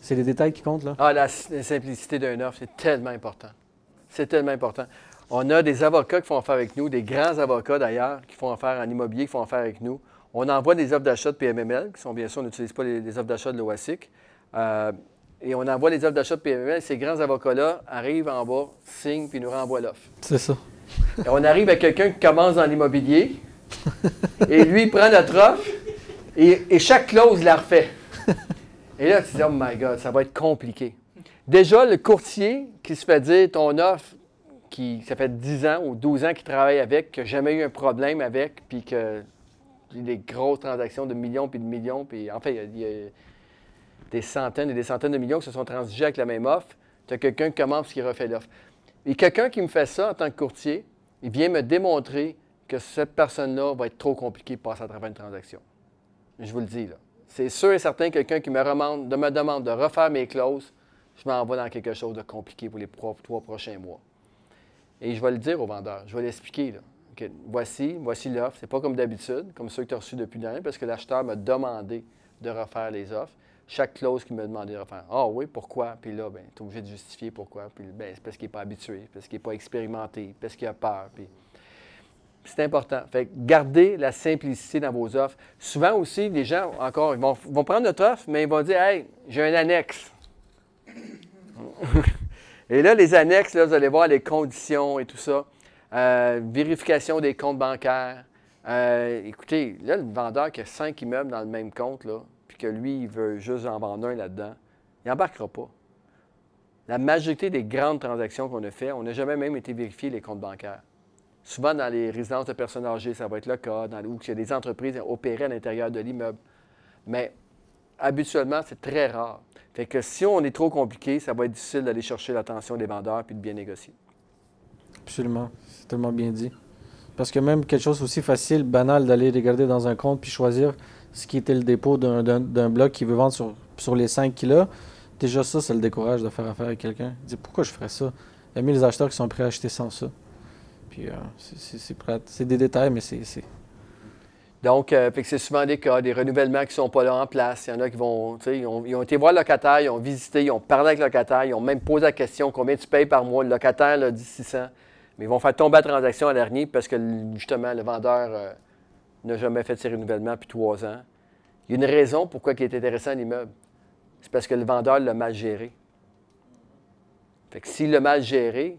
c'est les détails qui comptent. Là. Ah, la, simplicité d'un offre, c'est tellement important. C'est tellement important. On a des avocats qui font affaire avec nous, des grands avocats d'ailleurs, qui font affaire en immobilier, qui font affaire avec nous. On envoie des offres d'achat de PMML, qui sont bien sûr, on n'utilise pas les, offres d'achat de l'OASIC. Euh, et on envoie les offres d'achat de PML. Ces grands avocats-là arrivent en bas, signent, puis nous renvoient l'offre. C'est ça. Et on arrive à quelqu'un qui commence dans l'immobilier, et lui, il prend notre offre, et, chaque clause la refait. Et là, tu te dis, oh my God, ça va être compliqué. Déjà, le courtier qui se fait dire ton offre, qui ça fait 10 ans ou 12 ans qu'il travaille avec, qui n'a jamais eu un problème avec, puis que des grosses transactions de millions puis de millions, puis en fait, il y a des centaines et des centaines de millions qui se sont transigés avec la même offre. Tu as quelqu'un qui commence qui refait l'offre. Et quelqu'un qui me fait ça en tant que courtier, il vient me démontrer que cette personne-là va être trop compliquée pour passer à travers une transaction. Je vous le dis. C'est sûr et certain, quelqu'un qui me, me demande de refaire mes clauses, je m'envoie dans quelque chose de compliqué pour les trois, prochains mois. Et je vais le dire au vendeur, je vais l'expliquer. voici, voici l'offre. C'est pas comme d'habitude, comme ceux que tu as reçus depuis l'année, parce que l'acheteur m'a demandé de refaire les offres chaque clause qu'il me demandait de refaire. Ah oui, pourquoi? Puis là, ben, tu es obligé de justifier pourquoi. Puis ben, c'est parce qu'il n'est pas habitué, parce qu'il n'est pas expérimenté, parce qu'il a peur. Puis... C'est important. Fait que gardez la simplicité dans vos offres. Souvent aussi, les gens, encore, ils vont, prendre notre offre, mais ils vont dire Hey, j'ai un annexe. et là, les annexes, là, vous allez voir les conditions et tout ça. Euh, vérification des comptes bancaires. Euh, écoutez, là, le vendeur qui a cinq immeubles dans le même compte, là, que lui, il veut juste en vendre un là-dedans, il n'embarquera pas. La majorité des grandes transactions qu'on a faites, on n'a jamais même été vérifier les comptes bancaires. Souvent, dans les résidences de personnes âgées, ça va être le cas, dans, où il y a des entreprises opérées à l'intérieur de l'immeuble. Mais habituellement, c'est très rare. Fait que si on est trop compliqué, ça va être difficile d'aller chercher l'attention des vendeurs puis de bien négocier. Absolument. C'est tellement bien dit. Parce que même quelque chose aussi facile, banal, d'aller regarder dans un compte puis choisir, ce qui était le dépôt d'un bloc qui veut vendre sur, les 5 kilos, déjà ça, ça le décourage de faire affaire avec quelqu'un. Il dit pourquoi je ferais ça? Il y a mis les acheteurs qui sont prêts à acheter sans ça. Puis euh, c'est des détails, mais c'est. Donc, euh, c'est souvent des cas, des renouvellements qui ne sont pas là en place. Il y en a qui vont, ils ont, ils ont été voir le locataire, ils ont visité, ils ont parlé avec le locataire, ils ont même posé la question combien tu payes par mois? Le locataire a dit 600. Mais ils vont faire tomber la transaction à dernier parce que justement, le vendeur. Euh, n'a jamais fait ses renouvellements depuis trois ans. Il y a une raison pourquoi il est intéressant l'immeuble. C'est parce que le vendeur l'a mal géré. Fait que s'il l'a mal géré,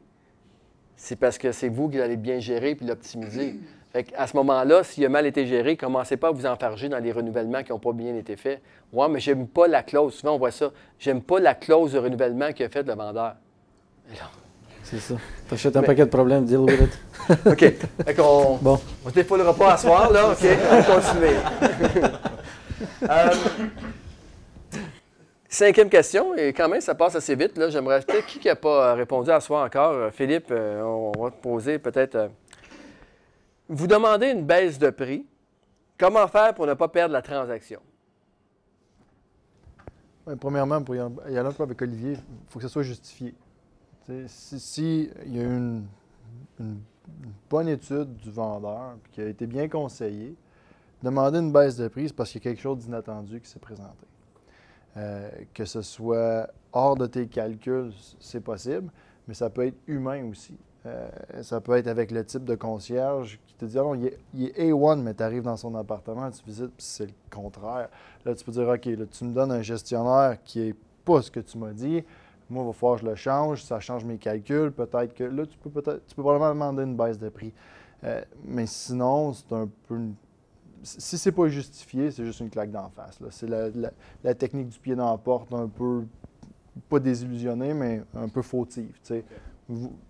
c'est parce que c'est vous qui l'allez bien gérer puis l'optimiser. Fait à ce moment-là, s'il a mal été géré, commencez pas à vous enfarger dans les renouvellements qui n'ont pas bien été faits. Moi, mais j'aime pas la clause. Souvent, on voit ça. J'aime pas la clause de renouvellement qu'a fait le vendeur. C'est ça. T'achètes un paquet de problèmes, deal with it. OK. Fait qu'on bon. on se défoulera pas à soir, là. OK, on va continuer. Euh, cinquième question, et quand même, ça passe assez vite. Là. J'aimerais peut-être qui n'a pas répondu à soir encore? Euh, Philippe, euh, on va te poser peut-être. vous demandez une baisse de prix. Comment faire pour ne pas perdre la transaction? premièrement, pour y aller un peu avec Olivier, il faut que ce soit justifié. S'il si y a une, une, bonne étude du vendeur qui a été bien conseillée, demander une baisse de prix, c'est parce qu'il y a quelque chose d'inattendu qui s'est présenté. Euh, que ce soit hors de tes calculs, c'est possible, mais ça peut être humain aussi. Euh, ça peut être avec le type de concierge qui te dit ah non, il est, A1, mais tu arrives dans son appartement, tu visites, puis c'est le contraire. Là, tu peux dire OK, là, tu me donnes un gestionnaire qui n'est pas ce que tu m'as dit. Moi, il va falloir que je le change, ça change mes calculs. Peut-être que là, tu peux peut-être tu peux probablement demander une baisse de prix. Euh, mais sinon, c'est un peu une... Si c'est pas justifié, c'est juste une claque d'en face. C'est la, technique du pied dans la porte, un peu, pas désillusionné, mais un peu fautive.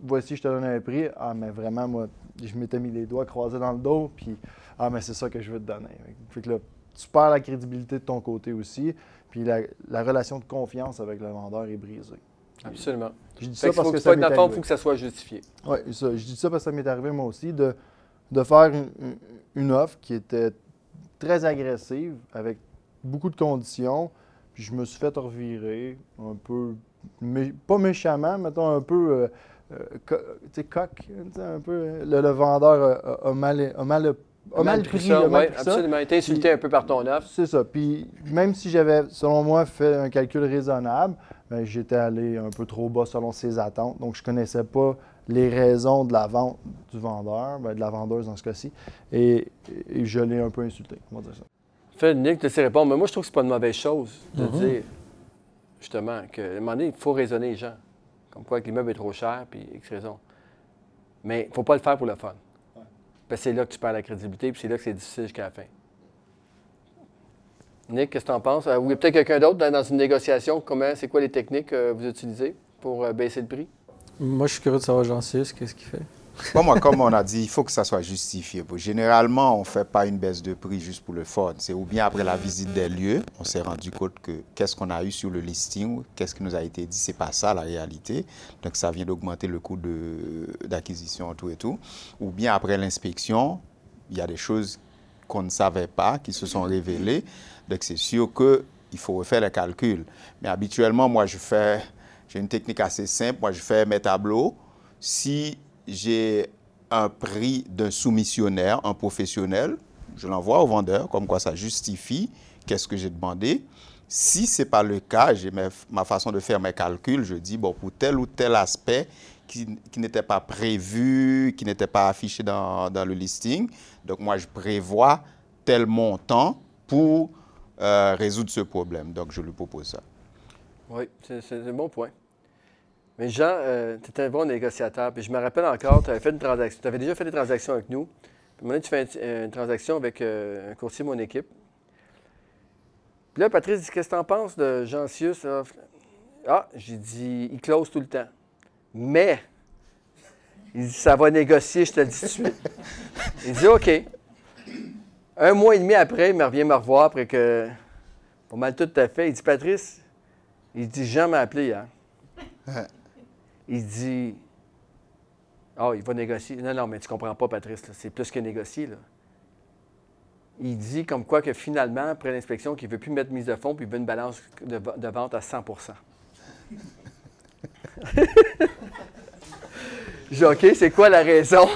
Voici, je te donne un prix. Ah, mais vraiment, moi, je m'étais mis les doigts croisés dans le dos, puis ah, mais c'est ça que je veux te donner. Fait que là, tu perds la crédibilité de ton côté aussi, puis la, relation de confiance avec le vendeur est brisée. Absolument. Je dis ça parce que, ça il faut que ça soit justifié. Oui, je dis ça parce que ça m'est arrivé moi aussi de, de faire une, offre qui était très agressive, avec beaucoup de conditions, puis je me suis fait revirer un peu, pas méchamment, mettons un peu. Euh, euh, tu sais, coq, un peu. Le, vendeur a, mal, a mal a mal pris, ça, absolument. été insulté un peu par ton offre. C'est ça. Puis même si j'avais, selon moi, fait un calcul raisonnable, ben, j'étais allé un peu trop bas selon ses attentes. Donc, je ne connaissais pas les raisons de la vente du vendeur, ben, de la vendeuse dans ce cas-ci. Et, je l'ai un peu insulté. On dire ça. Fait, Nick, tu sais répondre. Mais moi, je trouve que ce pas une mauvaise chose de mm-hmm. dire, justement, qu'à un moment donné, il faut raisonner les gens. Comme quoi que l'immeuble est trop cher, puis X raison. Mais il ne faut pas le faire pour le fun c'est là que tu perds la crédibilité, puis c'est là que c'est difficile jusqu'à la fin. Nick, qu'est-ce que tu en penses? Euh, ou peut-être quelqu'un d'autre dans une négociation, comment, c'est quoi les techniques que vous utilisez pour euh, baisser le prix? Moi, je suis curieux de savoir Jean-Cis, qu'est-ce qu'il fait? moi, comme on a dit, il faut que ça soit justifié. Généralement, on ne fait pas une baisse de prix juste pour le fun. C'est ou bien après la visite des lieux, on s'est rendu compte que qu'est-ce qu'on a eu sur le listing, qu'est-ce qui nous a été dit, c'est pas ça la réalité. Donc, ça vient d'augmenter le coût d'acquisition, tout et tout. Ou bien après l'inspection, il y a des choses qu'on ne savait pas, qui se sont révélées. Donc, c'est sûr qu'il faut refaire les calculs. Mais habituellement, moi, je fais, j'ai une technique assez simple. Moi, je fais mes tableaux. Si j'ai un prix d'un soumissionnaire, un professionnel, je l'envoie au vendeur, comme quoi ça justifie qu'est-ce que j'ai demandé. Si ce n'est pas le cas, j'ai ma façon de faire mes calculs, je dis, bon, pour tel ou tel aspect qui, n'était pas prévu, qui n'était pas affiché dans, le listing, donc moi, je prévois tel montant pour euh, résoudre ce problème. Donc, je lui propose ça. Oui, c'est un bon point. Mais Jean, euh, tu étais un bon négociateur. Puis je me rappelle encore, tu avais fait une transaction. Tu avais déjà fait des transactions avec nous. Puis maintenant, tu fais euh, une, transaction avec euh, un courtier de mon équipe. Puis là, Patrice dit Qu'est-ce que tu en penses de Jean Sius Ah, j'ai dit Il close tout le temps. Mais, il dit Ça va négocier, je te le dis tout de suite. il dit OK. Un mois et demi après, il me revient me revoir après que. Pas mal tout à fait. Il dit Patrice, il dit Jean m'a appelé hier il dit oh, il va négocier. Non, non, mais tu comprends pas, Patrice, c'est plus que négocier. Là. Il dit comme quoi que finalement, après l'inspection, qu'il ne veut plus mettre mise de fonds, puis il veut une balance de, vente à 100 Je dis OK, c'est quoi la raison?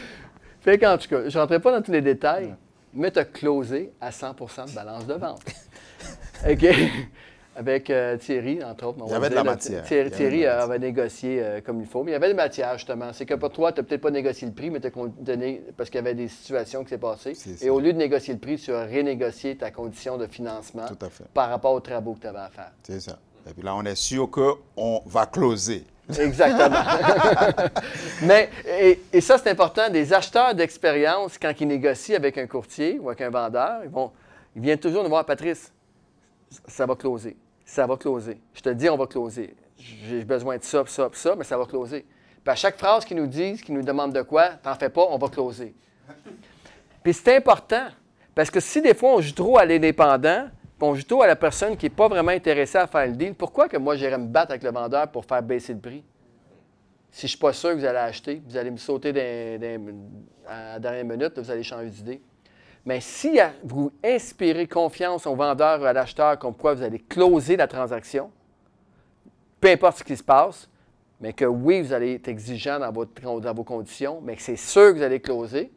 fait qu'en tout cas, je ne rentrerai pas dans tous les détails, mais tu as closé à 100% de balance de vente. OK? Avec euh, Thierry, entre autres. Il y avait de la matière. Thierry, avait, négocié euh, comme il faut. Mais il y avait de la matière, justement. C'est que pour toi, tu n'as peut-être pas négocié le prix, mais tu as donné parce qu'il y avait des situations qui s'est passées. Et au lieu de négocier le prix, tu as renégocié ta condition de financement par rapport aux travaux que tu avais à faire. C'est ça. Et puis là, on est sûr qu'on va closer. Exactement. mais, et, ça, c'est important. Des acheteurs d'expérience, quand ils négocient avec un courtier ou avec un vendeur, ils, vont, ils viennent toujours nous voir, Patrice, ça va closer ça va closer. Je te dis, on va closer. J'ai besoin de ça, ça, ça, mais ça va closer. Puis à chaque phrase qu'ils nous disent, qu'ils nous demandent de quoi, t'en fais pas, on va closer. Puis c'est important, parce que si des fois on joue trop à l'indépendant, puis on joue trop à la personne qui n'est pas vraiment intéressée à faire le deal, pourquoi que moi j'irais me battre avec le vendeur pour faire baisser le prix? Si je ne suis pas sûr que vous allez acheter, vous allez me sauter à la dernière minute, vous allez changer d'idée. Mais si vous inspirez confiance au vendeur ou à l'acheteur comme quoi vous allez closer la transaction, peu importe ce qui se passe, mais que oui, vous allez être exigeant dans, vos conditions, mais que c'est sûr que vous allez closer.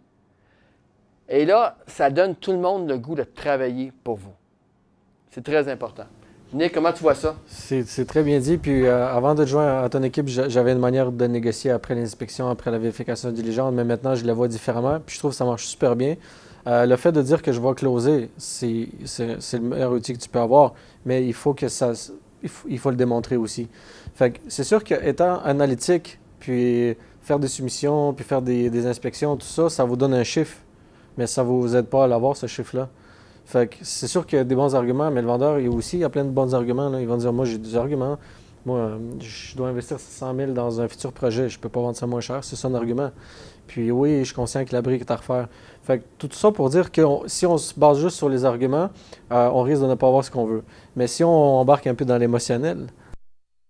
Et là, ça donne tout le monde le goût de travailler pour vous. C'est très important. Nick, comment tu vois ça? C'est très bien dit. Puis euh, avant de joindre à ton équipe, j'avais une manière de négocier après l'inspection, après la vérification diligente, mais maintenant je la vois différemment. Puis je trouve que ça marche super bien. Euh, le fait de dire que je vais closer, c'est le meilleur outil que tu peux avoir, mais il faut que ça, il faut, le démontrer aussi. C'est sûr qu'étant analytique, puis faire des soumissions, puis faire des, inspections, tout ça, ça vous donne un chiffre, mais ça ne vous aide pas à l'avoir, ce chiffre-là. C'est sûr qu'il y a des bons arguments, mais le vendeur, il aussi, a plein de bons arguments. Ils vont dire, moi, j'ai des arguments. Moi, je dois investir 100 000 dans un futur projet. Je ne peux pas vendre ça moins cher. C'est son argument. Puis oui, je suis conscient que la brique est à refaire. Tout ça pour dire que si on se base juste sur les arguments, euh, on risque de ne pas avoir ce qu'on veut. Mais si on embarque un peu dans l'émotionnel,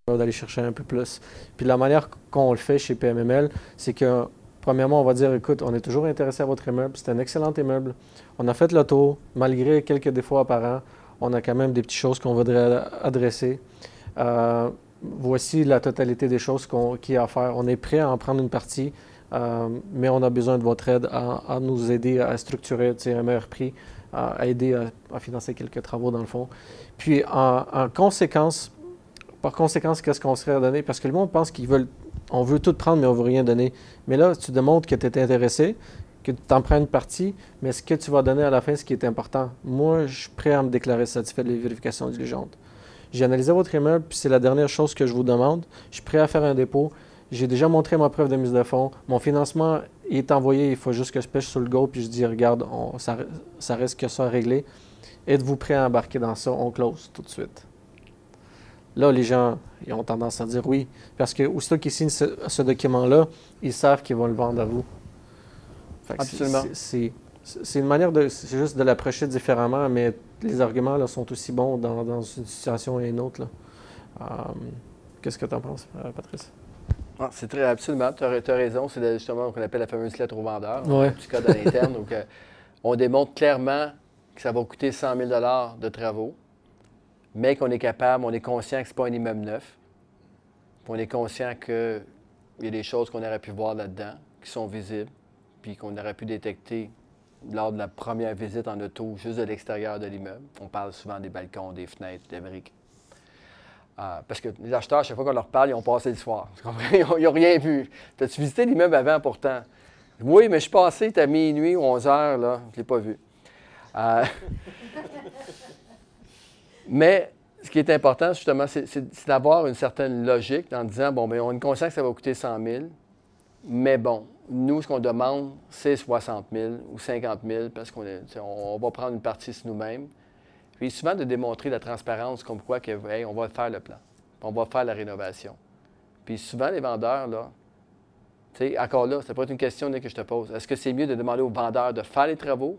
on va aller chercher un peu plus. Puis la manière qu'on le fait chez PMML, c'est que premièrement, on va dire, écoute, on est toujours intéressé à votre immeuble, c'est un excellent immeuble. On a fait le tour, malgré quelques défauts apparents, on a quand même des petites choses qu'on voudrait adresser. Euh, voici la totalité des choses qu'il y a à faire. On est prêt à en prendre une partie, mais on a besoin de votre aide à, nous aider à structurer un meilleur prix, à aider à, financer quelques travaux dans le fond. Puis en, conséquence, par conséquence, qu'est-ce qu'on serait à donner? Parce que le monde pense qu'ils veulent, on veut tout prendre, mais on ne veut rien donner. Mais là, tu démontres que tu es intéressé, que tu en prends une partie, mais ce que tu vas donner à la fin, ce qui est important. Moi, je suis prêt à me déclarer satisfait de les vérifications diligentes. J'ai analysé votre immeuble, puis c'est la dernière chose que je vous demande. Je suis prêt à faire un dépôt. J'ai déjà montré ma preuve de mise de fonds. Mon financement est envoyé. Il faut juste que je pêche sur le go, puis je dis, regarde, ça, ça, reste que ça à régler. Êtes-vous prêt à embarquer dans ça? On close tout de suite. Là, les gens ils ont tendance à dire oui. Parce que aussitôt qu'ils signent ce, document-là, ils savent qu'ils vont le vendre à vous. Absolument. C'est une manière de. C'est juste de l'approcher différemment, mais les arguments là, sont aussi bons dans, une situation et une autre. Euh, qu'est-ce que tu en penses, euh, Patrice? Ah, c'est très absolument. Tu as, raison. C'est justement ce qu'on appelle la fameuse lettre au vendeur. Ouais. Un petit code à l'interne. donc, euh, on démontre clairement que ça va coûter 100 000 de travaux, mais qu'on est capable, on est conscient que ce n'est pas un immeuble neuf. on est conscient qu'il y a des choses qu'on aurait pu voir là-dedans, qui sont visibles, puis qu'on aurait pu détecter lors de la première visite en auto, juste de l'extérieur de l'immeuble. On parle souvent des balcons, des fenêtres, des briques. Ah, parce que les acheteurs, chaque fois qu'on leur parle, ils ont passé le soir. Ils n'ont rien vu. As-tu visité l'immeuble avant pourtant? Oui, mais je suis passé, à minuit ou 11 heures, là, je ne l'ai pas vu. Ah. mais ce qui est important, justement, c'est d'avoir une certaine logique en disant, bon, bien, on est conscient que ça va coûter 100 000, mais bon, nous, ce qu'on demande, c'est 60 000 ou 50 000 parce qu'on on va prendre une partie sur nous-mêmes. Puis souvent de démontrer la transparence comme quoi que, on va faire le plan, on va faire la rénovation. Puis souvent, les vendeurs, là, encore là, c'est pas une question que je te pose. Est-ce que c'est mieux de demander aux vendeurs de faire les travaux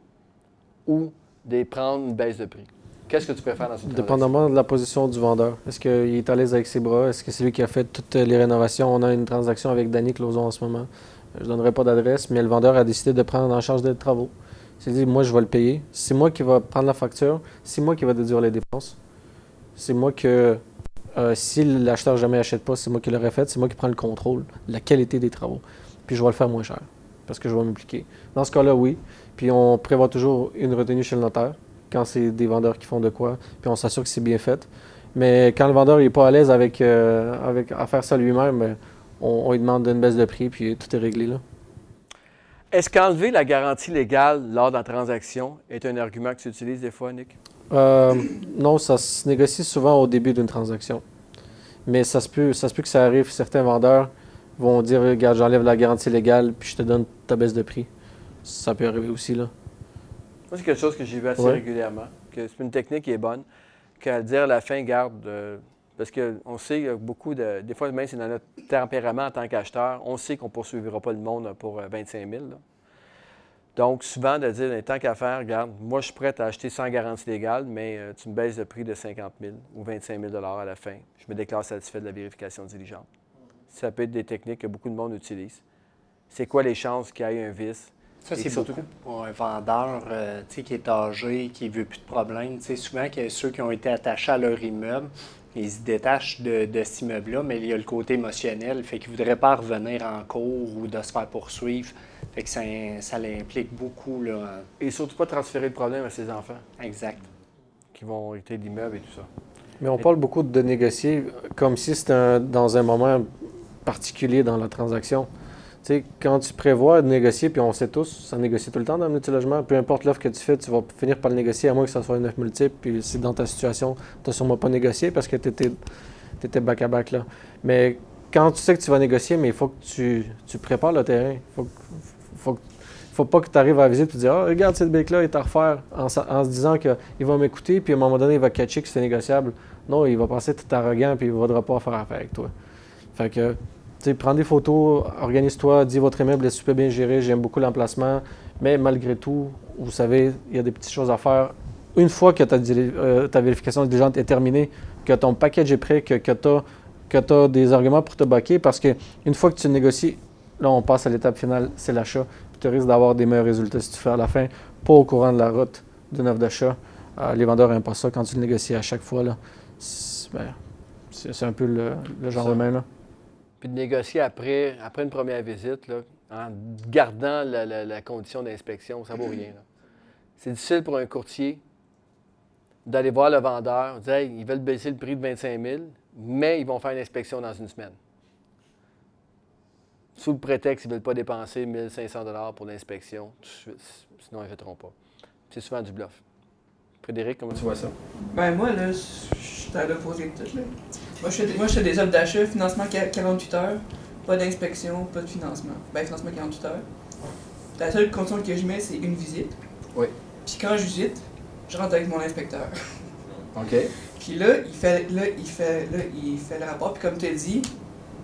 ou de prendre une baisse de prix? Qu'est-ce que tu préfères dans une Dépendamment de la position du vendeur. Est-ce qu'il est à l'aise avec ses bras? Est-ce que c'est lui qui a fait toutes les rénovations? On a une transaction avec Danny Closon en ce moment. Je ne donnerai pas d'adresse, mais le vendeur a décidé de prendre en charge des travaux. Il dit, moi, je vais le payer. C'est moi qui vais prendre la facture. C'est moi qui vais déduire les dépenses. C'est moi que, euh, si l'acheteur jamais achète pas, c'est moi qui l'aurais fait. C'est moi qui prends le contrôle la qualité des travaux. Puis je vais le faire moins cher parce que je vais m'impliquer. Dans ce cas-là, oui. Puis on prévoit toujours une retenue chez le notaire quand c'est des vendeurs qui font de quoi. Puis on s'assure que c'est bien fait. Mais quand le vendeur n'est pas à l'aise avec, euh, avec, à faire ça lui-même, ben, on, lui demande une baisse de prix, puis tout est réglé là. Est-ce qu'enlever la garantie légale lors de la transaction est un argument que tu utilises des fois, Nick? Euh, non, ça se négocie souvent au début d'une transaction. Mais ça se, peut, ça se peut que ça arrive. Certains vendeurs vont dire Regarde, j'enlève la garantie légale, puis je te donne ta baisse de prix. Ça peut arriver aussi, là. Moi, c'est quelque chose que j'ai vu assez régulièrement. Que c'est une technique qui est bonne. Qu'à dire à la fin, garde. Euh, parce qu'on sait que beaucoup de. Des fois, même c'est dans notre tempérament en tant qu'acheteur, on sait qu'on ne poursuivra pas le monde pour 25 euh, 000. Donc, souvent, de dire, tant qu'à faire, regarde, moi, je suis prêt à acheter sans garantie légale, mais euh, tu me baisses le prix de 50 000 ou 25 000 à la fin. Je me déclare satisfait de la vérification diligente. Ça peut être des techniques que beaucoup de monde utilise. C'est quoi les chances qu'il y ait un vice? Ça, c'est beaucoup pour un vendeur euh, qui est âgé, qui ne veut plus de problème. souvent, ceux qui ont été attachés à leur immeuble, ils se détachent de, de cet immeuble-là, mais il y a le côté émotionnel, fait qu'ils ne voudraient pas revenir en cours ou de se faire poursuivre. Fait que ça, ça l'implique beaucoup. Là. Et surtout pas transférer le problème à ses enfants. Exact. Qui vont hériter l'immeuble et tout ça. Mais on parle beaucoup de négocier comme si c'était dans un moment particulier dans la transaction quand tu prévois de négocier, puis on sait tous, ça négocie tout le temps dans le multilogement, peu importe l'offre que tu fais, tu vas finir par le négocier, à moins que ça soit un 9 multiple, puis si dans ta situation, tu n'as sûrement pas négocié parce que tu étais, back-à-back là. Mais quand tu sais que tu vas négocier, mais il faut que tu, prépares le terrain. Il faut, faut, faut, pas que tu arrives à la visite et dire Ah, regarde cette brique-là, il est à refaire, en, se disant qu'il va m'écouter, puis à un moment donné, il va catcher que c'est négociable. Non, il va passer tout arrogant, puis il ne voudra pas faire affaire avec toi. Fait que sais, prends des photos, organise-toi, dis votre immeuble est super bien géré, j'aime beaucoup l'emplacement, mais malgré tout, vous savez, il y a des petites choses à faire. Une fois que ta, euh, ta vérification diligente est terminée, que ton package est prêt, que, que tu as, des arguments pour te baquer, parce qu'une fois que tu négocies, là, on passe à l'étape finale, c'est l'achat. Tu risques d'avoir des meilleurs résultats si tu fais à la fin, pas au courant de la route d'une offre d'achat. Euh, les vendeurs n'aiment pas ça quand tu le négocies à chaque fois. Ben, c'est un peu le, genre humain. Là. Puis de négocier après, après une première visite, là, en gardant la, condition d'inspection, ça ne vaut rien. C'est difficile pour un courtier d'aller voir le vendeur, dire ils veulent baisser le prix de 25 000, mais ils vont faire une inspection dans une semaine. Sous le prétexte qu'ils ne veulent pas dépenser 1500 pour l'inspection, sinon ils ne jetteront pas. C'est souvent du bluff. Frédéric, comment tu vois ça? Ben moi, là, je suis à l'opposé de tout. Là. Moi, je fais des offres d'achat, financement 48 heures, pas d'inspection, pas de financement. Ben, financement 48 heures. La seule condition que je mets, c'est une visite. Oui. Puis quand je visite, je rentre avec mon inspecteur. OK. Puis là, il fait, là, il fait, là, il fait le rapport. Puis comme tu as dit,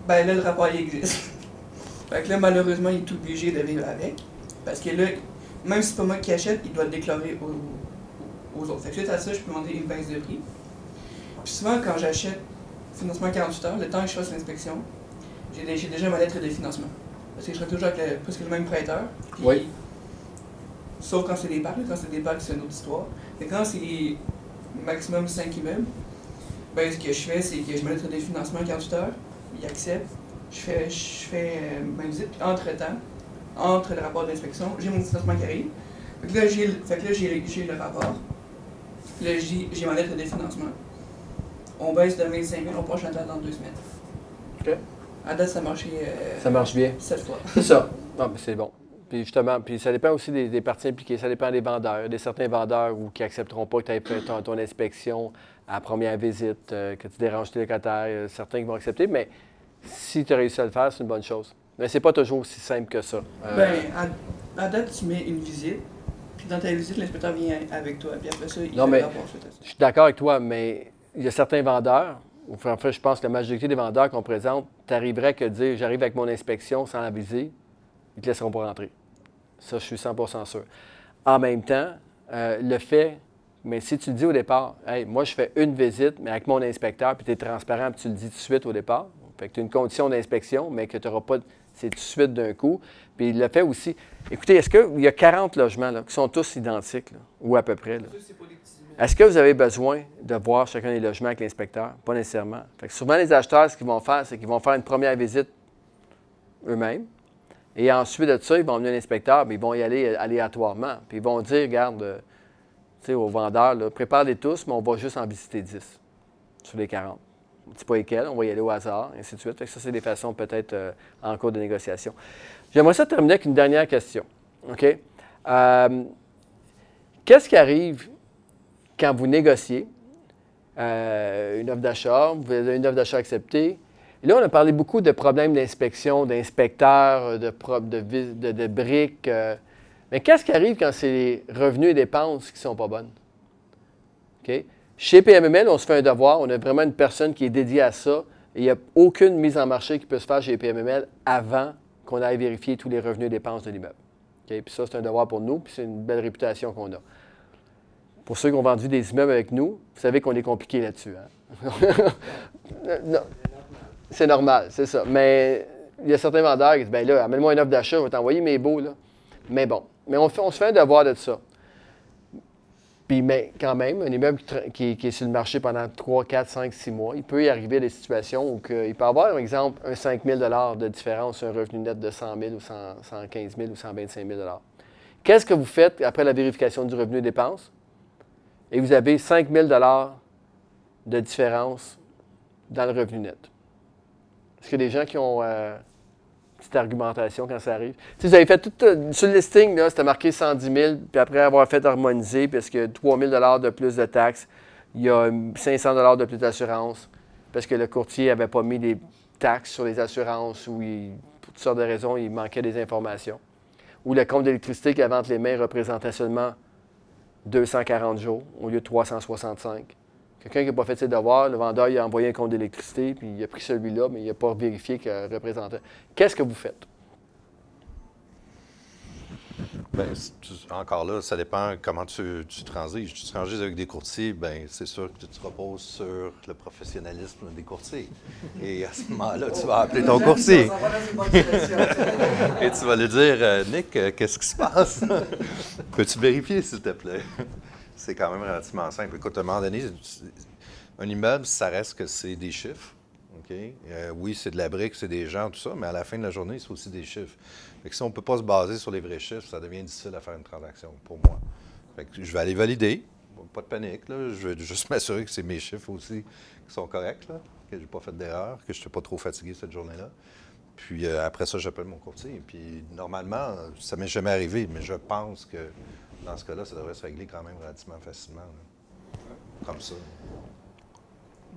ben là, le rapport, il existe. fait que là, malheureusement, il est obligé de vivre avec. Parce que là, même si c'est pas moi qui achète, il doit le déclarer aux, aux autres. Fait que suite à ça, je peux demander une baisse de prix. Puis souvent, quand j'achète financement 48 heures, le temps que je fasse l'inspection, j'ai déjà ma lettre de financement. Parce que je serai toujours avec le, presque le même prêteur. oui. Sauf quand c'est des parcs. Quand c'est des parcs, c'est une autre histoire. Mais quand c'est maximum 5 immeubles, ben, ce que je fais, c'est que je ma lettre de financement 48 heures, il accepte, je fais, je fais euh, ma visite, entre-temps, entre le rapport d'inspection, j'ai mon financement qui arrive. Fait que là, j'ai le rapport. Là, j'ai ma lettre de financement. On baisse de 25 000, on prochaine date dans deux semaines. OK. À date, ça marche. Euh, ça marche bien. Cette fois. C'est ça. Non, mais c'est bon. Puis justement, puis ça dépend aussi des, parties impliquées. Ça dépend des vendeurs. Il y a des certains vendeurs qui n'accepteront pas que tu aies fait ton, inspection à la première visite, euh, que tu déranges tes locataires. certains qui vont accepter, mais si tu as réussi à le faire, c'est une bonne chose. Mais c'est pas toujours aussi simple que ça. Euh, ben, à, date, tu mets une visite, puis dans ta visite, l'inspecteur vient avec toi, puis après ça, il non, mais, Je suis d'accord avec toi, mais il y a certains vendeurs, en fait, je pense que la majorité des vendeurs qu'on présente, tu arriverais que dire j'arrive avec mon inspection sans aviser, ils ne te laisseront pas rentrer. Ça, je suis 100% sûr. En même temps, euh, le fait, mais si tu dis au départ, hey, moi, je fais une visite, mais avec mon inspecteur, puis tu es transparent, puis tu le dis tout de suite au départ, fait que tu as une condition d'inspection, mais que tu n'auras pas, c'est tout de suite d'un coup. Puis il le fait aussi. Écoutez, est-ce qu'il y a 40 logements là, qui sont tous identiques, ou à peu près? Là? Est-ce que vous avez besoin de voir chacun des logements avec l'inspecteur? Pas nécessairement. Fait souvent, les acheteurs, ce qu'ils vont faire, c'est qu'ils vont faire une première visite eux-mêmes. Et ensuite de ça, ils vont venir un inspecteur, mais ils vont y aller aléatoirement. Puis ils vont dire, regarde, euh, tu sais, aux vendeurs, prépare-les tous, mais on va juste en visiter 10 sur les 40. On ne dit pas lesquels, on va y aller au hasard, et ainsi de suite. Ça, c'est des façons peut-être euh, en cours de négociation. J'aimerais ça terminer avec une dernière question. Euh, qu'est-ce qui arrive quand vous négociez euh, une offre d'achat, vous avez une offre d'achat acceptée. Là, on a parlé beaucoup de problèmes d'inspection, d'inspecteurs, de, de, de, briques. Euh. mais qu'est-ce qui arrive quand c'est les revenus et dépenses qui ne sont pas bonnes? Chez PMML, on se fait un devoir. On a vraiment une personne qui est dédiée à ça. il n'y a aucune mise en marché qui peut se faire chez PMML avant qu'on aille vérifier tous les revenus et dépenses de l'immeuble. Puis ça, c'est un devoir pour nous, puis c'est une belle réputation qu'on a. Pour ceux qui ont vendu des immeubles avec nous, vous savez qu'on est compliqué là-dessus. Hein? C'est normal, c'est ça. Mais il y a certains vendeurs qui disent ben là, amène-moi une offre d'achat, je vais t'envoyer mes beaux. Là. Mais bon, mais on, se fait un devoir de ça. Puis, mais quand même, un immeuble qui, est sur le marché pendant 3, 4, 5, 6 mois, il peut y arriver des situations où il peut avoir, par exemple, un 5 000 de différence un revenu net de 100 000 ou 115 000 ou 125 000 Qu'est-ce que vous faites après la vérification du revenu dépense? Et vous avez 5 000 de différence dans le revenu net. Est-ce qu'il y a des gens qui ont euh, cette argumentation quand ça arrive? Si vous avez fait tout euh, sur le listing, c'était marqué 110 000, puis après avoir fait harmoniser, parce que 3 000 de plus de taxes, il y a 500 de plus d'assurance, parce que le courtier n'avait pas mis des taxes sur les assurances, ou pour toutes sortes de raisons, il manquait des informations. Ou le compte d'électricité qui avait entre les mains représentait seulement 240 jours au lieu de 365. Quelqu'un qui n'a pas fait ses devoirs, le vendeur il a envoyé un compte d'électricité, puis il a pris celui-là, mais il n'a pas vérifié qu'il représentait. Qu'est-ce que vous faites? Bien, encore là, ça dépend comment tu, tu transiges. Tu transiges avec des courtiers, bien, c'est sûr que tu te reposes sur le professionnalisme des courtiers. Et à ce moment-là, tu vas appeler ton courtier. Et tu vas lui dire euh, Nick, euh, qu'est-ce qui se passe? Peux-tu vérifier, s'il te plaît? C'est quand même relativement simple. Écoute, à un moment donné, un immeuble, ça reste que c'est des chiffres. OK? Euh, oui, c'est de la brique, c'est des gens, tout ça, mais à la fin de la journée, c'est aussi des chiffres. Si on ne peut pas se baser sur les vrais chiffres, ça devient difficile à faire une transaction pour moi. Fait que je vais aller valider. Pas de panique. Je vais juste m'assurer que c'est mes chiffres aussi qui sont corrects, que je n'ai pas fait d'erreur, que je ne suis pas trop fatigué cette journée-là. Puis euh, après ça, j'appelle mon courtier. Puis normalement, ça ne m'est jamais arrivé, mais je pense que dans ce cas-là, ça devrait se régler quand même relativement facilement. Comme ça.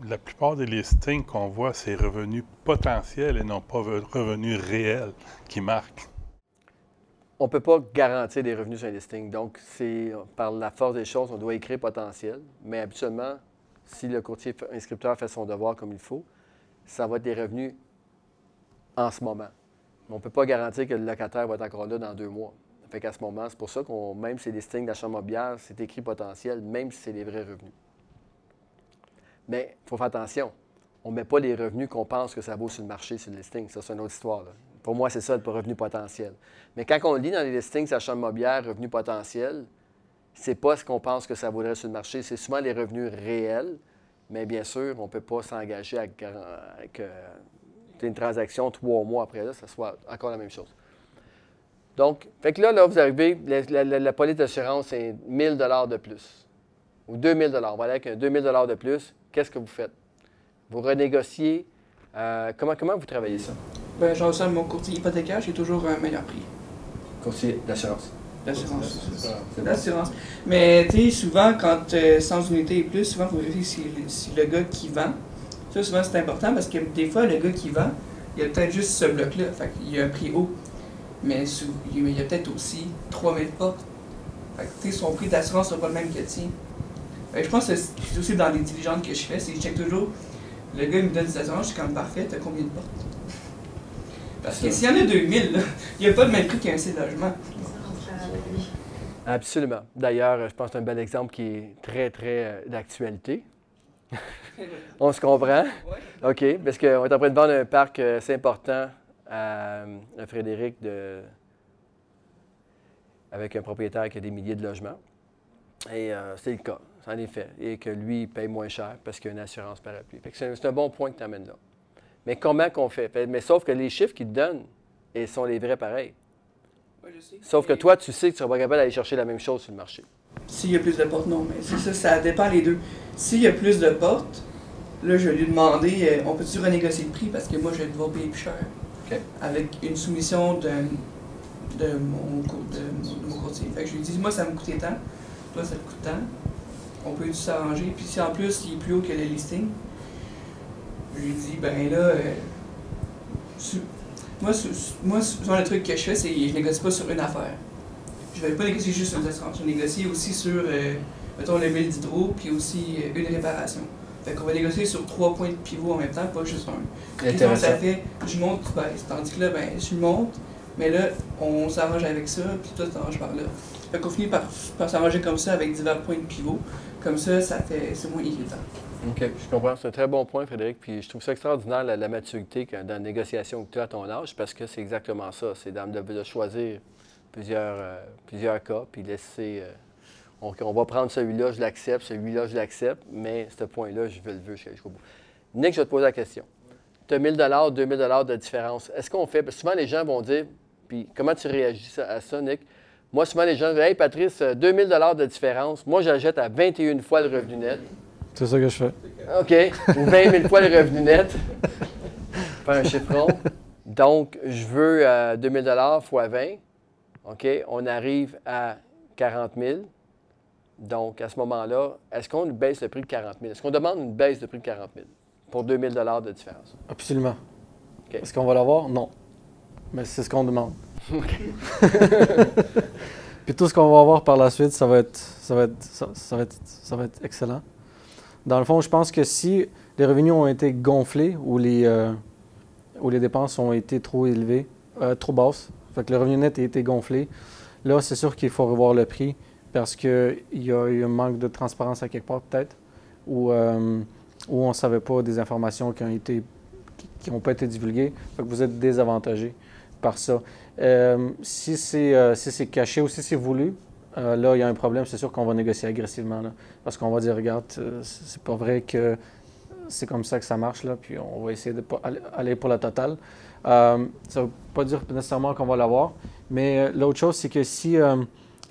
La plupart des listings qu'on voit, c'est revenus potentiels et non pas revenus réels qui marquent on ne peut pas garantir des revenus sur un listing. Donc, c'est par la force des choses, on doit écrire potentiel. Mais habituellement, si le courtier inscripteur fait son devoir comme il faut, ça va être des revenus en ce moment. Mais on ne peut pas garantir que le locataire va être encore là dans deux mois. Fait qu'à ce moment, c'est pour ça qu'on, même si les listings d'achat immobilier, c'est écrit potentiel, même si c'est les vrais revenus. Mais il faut faire attention. On ne met pas les revenus qu'on pense que ça vaut sur le marché, sur le listing. Ça, c'est une autre histoire. Pour moi, c'est ça le revenu potentiel. Mais quand on lit dans les listings achat immobilier, revenu potentiel, c'est pas ce qu'on pense que ça vaudrait sur le marché. C'est souvent les revenus réels. Mais bien sûr, on ne peut pas s'engager avec, euh, une transaction trois mois après là, ça soit encore la même chose. Donc, fait que là, là vous arrivez, la, police d'assurance, c'est 1000 de plus ou 2000 On va aller avec un 2000 de plus. Qu'est-ce que vous faites? Vous renégociez. Euh, comment, comment vous travaillez ça? Ben, j'en sens mon courtier hypothécaire, j'ai toujours un meilleur prix. Courtier d'assurance. D'assurance. C'est d'assurance. Mais tu sais, souvent, quand euh, sans unité et plus, souvent, il faut vérifier si, le gars qui vend. Ça, souvent, c'est important parce que des fois, le gars qui vend, il y a peut-être juste ce bloc-là. Fait qu'il y a un prix haut. Mais il y a peut-être aussi 3000 portes. Fait que, tu sais, son prix d'assurance n'est pas le même que le tien. je pense que c'est aussi dans les diligences que je fais, c'est que je check toujours. Le gars, il me donne des assurances, je suis comme parfait, t'as combien de portes? Parce que s'il y en a 2000, il n'y a pas de même prix qu'un C logement. Absolument. D'ailleurs, je pense que c'est un bel exemple qui est très, très euh, d'actualité. On se comprend? OK. Parce qu'on est en train de vendre un parc euh, assez important à, Frédéric de, avec un propriétaire qui a des milliers de logements. Et euh, c'est le cas, en effet. Et que lui, il paye moins cher parce qu'il y a une assurance parapluie. C'est un bon point que tu amènes là. Mais comment qu'on fait? Mais sauf que les chiffres qu'ils te donnent, ils sont les vrais pareils. Sauf que toi, tu sais que tu ne seras pas capable d'aller chercher la même chose sur le marché. S'il y a plus de portes, non, mais c'est ça, ça dépend les deux. S'il y a plus de portes, là, je vais lui demander, euh, on peut-tu renégocier le prix? Parce que moi, je vais devoir payer plus cher. Avec une soumission de, de, mon, de, mon courtier. Fait que je lui dis, moi, ça me coûtait tant, toi, ça te coûte tant. On peut s'arranger? Puis si en plus, il est plus haut que le listing, je lui dis, ben là, euh, moi, moi, souvent, le truc que je fais, c'est que je négocie pas sur une affaire. Je vais pas négocier juste sur une assurance, je négocie aussi sur, euh, mettons, le bill d'hydro, puis aussi euh, une réparation. Fait qu'on va négocier sur trois points de pivot en même temps, pas juste un. ça fait, je monte, tu baisses. Tandis que là, ben, je monte, mais là, on s'arrange avec ça, puis toi, tu t'arranges par là. Fait qu'on finit par, par s'arranger comme ça avec divers points de pivot. Comme ça, ça fait, c'est moins irritant. OK, je comprends. C'est un très bon point, Frédéric. Puis je trouve ça extraordinaire, la, maturité dans la négociation que tu as à ton âge, parce que c'est exactement ça. C'est de, de, choisir plusieurs, euh, plusieurs cas, puis laisser. Euh, on, va prendre celui-là, je l'accepte, celui-là, je l'accepte, mais ce point-là, je veux le veux jusqu'au bout. Nick, je vais te poser la question. Tu as 1000 2000 de différence. Est-ce qu'on fait. Parce souvent, les gens vont dire. Puis comment tu réagis à ça, Nick? Moi, souvent, les gens disent Hey, Patrice, 2000 de différence. Moi, j'achète à 21 fois le revenu net. C'est ça que je fais. OK. Ou 20 000 fois le revenu net. Pas un chiffron. Donc, je veux 2 000 fois 20. OK. On arrive à 40 000. Donc, à ce moment-là, est-ce qu'on baisse le prix de 40 000? Est-ce qu'on demande une baisse de prix de 40 000 pour 2 000 de différence? Absolument. Est-ce qu'on va l'avoir? Non. Mais c'est ce qu'on demande. Puis tout ce qu'on va avoir par la suite, ça va être, ça va être, ça va être, ça va être excellent. Dans le fond, je pense que si les revenus ont été gonflés ou les, euh, ou les dépenses ont été trop élevées, euh, trop basses, fait que le revenu net a été gonflé, là, c'est sûr qu'il faut revoir le prix parce qu'il y a eu un manque de transparence à quelque part, peut-être, ou, euh, on ne savait pas des informations qui ont été qui n'ont pas été divulguées. Fait vous êtes désavantagé par ça. Si c'est si caché ou si c'est voulu, là, il y a un problème. C'est sûr qu'on va négocier agressivement. Parce qu'on va dire, regarde, c'est pas vrai que c'est comme ça que ça marche, là, puis on va essayer de aller pour la totale. ça ne veut pas dire nécessairement qu'on va l'avoir, mais l'autre chose, c'est que si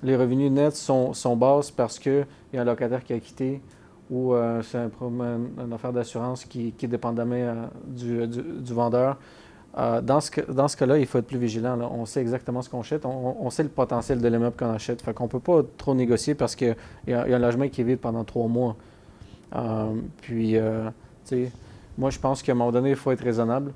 les revenus nets sont, sont parce qu'il y a un locataire qui a quitté ou euh, c'est un une affaire d'assurance qui, qui est dépendamment euh, du, du, vendeur. Euh, dans ce, ce cas-là, il faut être plus vigilant. On sait exactement ce qu'on achète. On, sait le potentiel de l'immeuble qu'on achète. Fait qu'on ne peut pas trop négocier parce qu'il y, y, a un logement qui est vide pendant trois mois. puis, tu sais, moi, je pense qu'à un moment donné, il faut être raisonnable.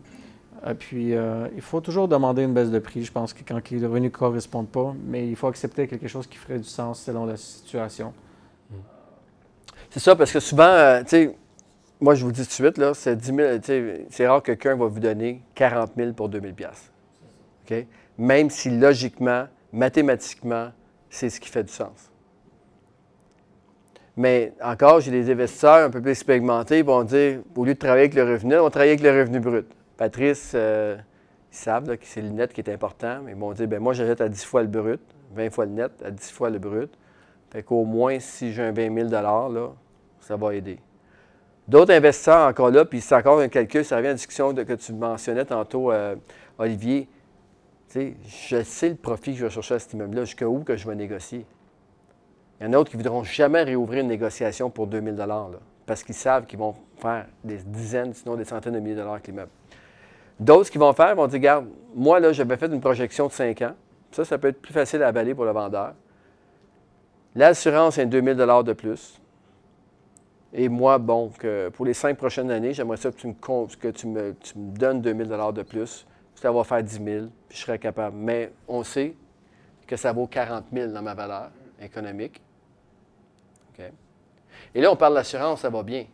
Et euh, puis, euh, il faut toujours demander une baisse de prix. Je pense que quand les revenus ne correspondent pas, mais il faut accepter quelque chose qui ferait du sens selon la situation. C'est ça, parce que souvent, euh, tu sais, moi, je vous dis tout de suite, là, c'est 10 c'est rare que quelqu'un va vous donner 40 000 pour 2000 OK? Même si logiquement, mathématiquement, c'est ce qui fait du sens. Mais encore, j'ai des investisseurs un peu plus expérimentés qui vont dire, au lieu de travailler avec le revenu, on va travailler avec le revenu brut. Patrice, euh, ils savent que c'est le net qui est important, mais ils m'ont dit ben moi, j'achète à 10 fois le brut, 20 fois le net, à 10 fois le brut. Fait qu'au moins, si j'ai un 20 000 là, ça va aider. D'autres investisseurs encore là, puis c'est encore un calcul, ça revient à la discussion que tu mentionnais tantôt, euh, Olivier. sais, je sais le profit que je vais chercher à cet immeuble-là, jusqu'à où que je vais négocier. Il y en a d'autres qui ne voudront jamais réouvrir une négociation pour 2000 là, parce qu'ils savent qu'ils vont faire des dizaines, sinon des centaines de milliers de dollars avec l'immeuble. D'autres, qu'ils vont faire, vont dire, regarde, moi, là, j'avais fait une projection de 5 ans. Ça, ça peut être plus facile à avaler pour le vendeur. L'assurance, c'est 2000 de plus. Et moi, bon, pour les cinq prochaines années, j'aimerais ça que tu me, que tu me, tu me donnes 2000 de plus. Ça va faire 10 000, puis je serais capable. Mais on sait que ça vaut 40 000 dans ma valeur économique. Et là, on parle d'assurance, ça va bien.